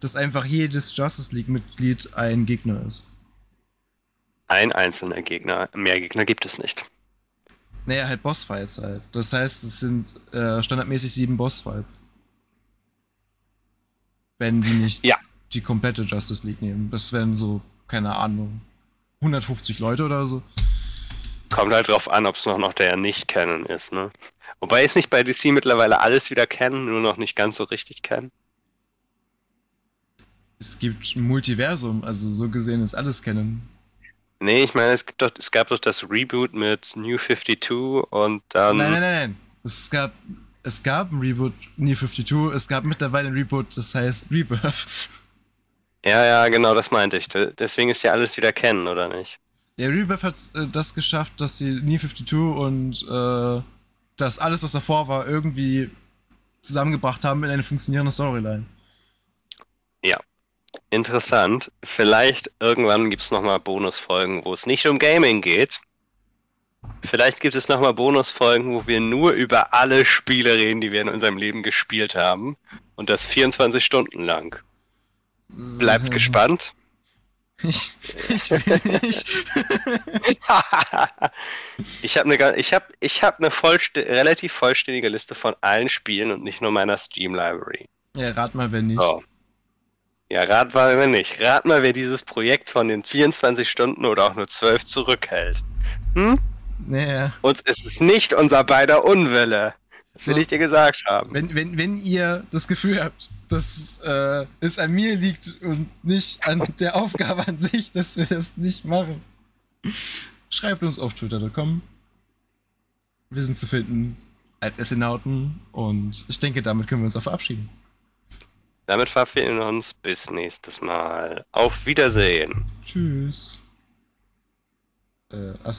dass einfach jedes Justice League-Mitglied ein Gegner ist. ein einzelner Gegner. Mehr Gegner gibt es nicht. Naja, halt Bossfights halt. Das heißt, es sind äh, standardmäßig sieben Bossfights. wenn die nicht Ja. Die komplette Justice League nehmen. Das wären so, keine Ahnung, 150 Leute oder so. Kommt halt drauf an, ob es noch, noch der Nicht-Canon ist, ne? Wobei ist nicht bei DC mittlerweile alles wieder Canon, nur noch nicht ganz so richtig Canon. Es gibt ein Multiversum, also so gesehen ist alles kennen. Nee, ich meine, es, gibt doch, es gab doch das Reboot mit New 52 und dann. Nein, nein, nein, nein. Es gab, es gab ein Reboot, New 52, es gab mittlerweile ein Reboot, das heißt Rebirth. Ja, ja, genau, das meinte ich. De- Deswegen ist ja alles wieder Canon, oder nicht? Ja, Rebirth hat äh, das geschafft, dass sie New 52 und äh, das alles, was davor war, irgendwie zusammengebracht haben in eine funktionierende Storyline. Interessant. Vielleicht irgendwann gibt es nochmal Bonusfolgen, wo es nicht um Gaming geht. Vielleicht gibt es nochmal Bonusfolgen, wo wir nur über alle Spiele reden, die wir in unserem Leben gespielt haben. Und das 24 Stunden lang. Bleibt gespannt. Ich, ich will nicht. ich habe eine ich hab, ich hab eine vollstä relativ vollständige Liste von allen Spielen und nicht nur meiner Steam Library. ja, rat mal, wenn nicht. So. Ja, rat mal, wenn nicht. Rat mal, wer dieses Projekt von den 24 Stunden oder auch nur 12 zurückhält. Hm? Naja. Und es ist nicht unser beider Unwille. Das will So. ich dir gesagt haben. Wenn, wenn, wenn ihr das Gefühl habt, dass äh, es an mir liegt und nicht an der Aufgabe an sich, dass wir das nicht machen, schreibt uns auf twitter.com. Wir sind zu finden als Essenauten und ich denke, damit können wir uns auch verabschieden. Damit verabschieden wir uns. Bis nächstes Mal. Auf Wiedersehen. Tschüss. Äh, achso.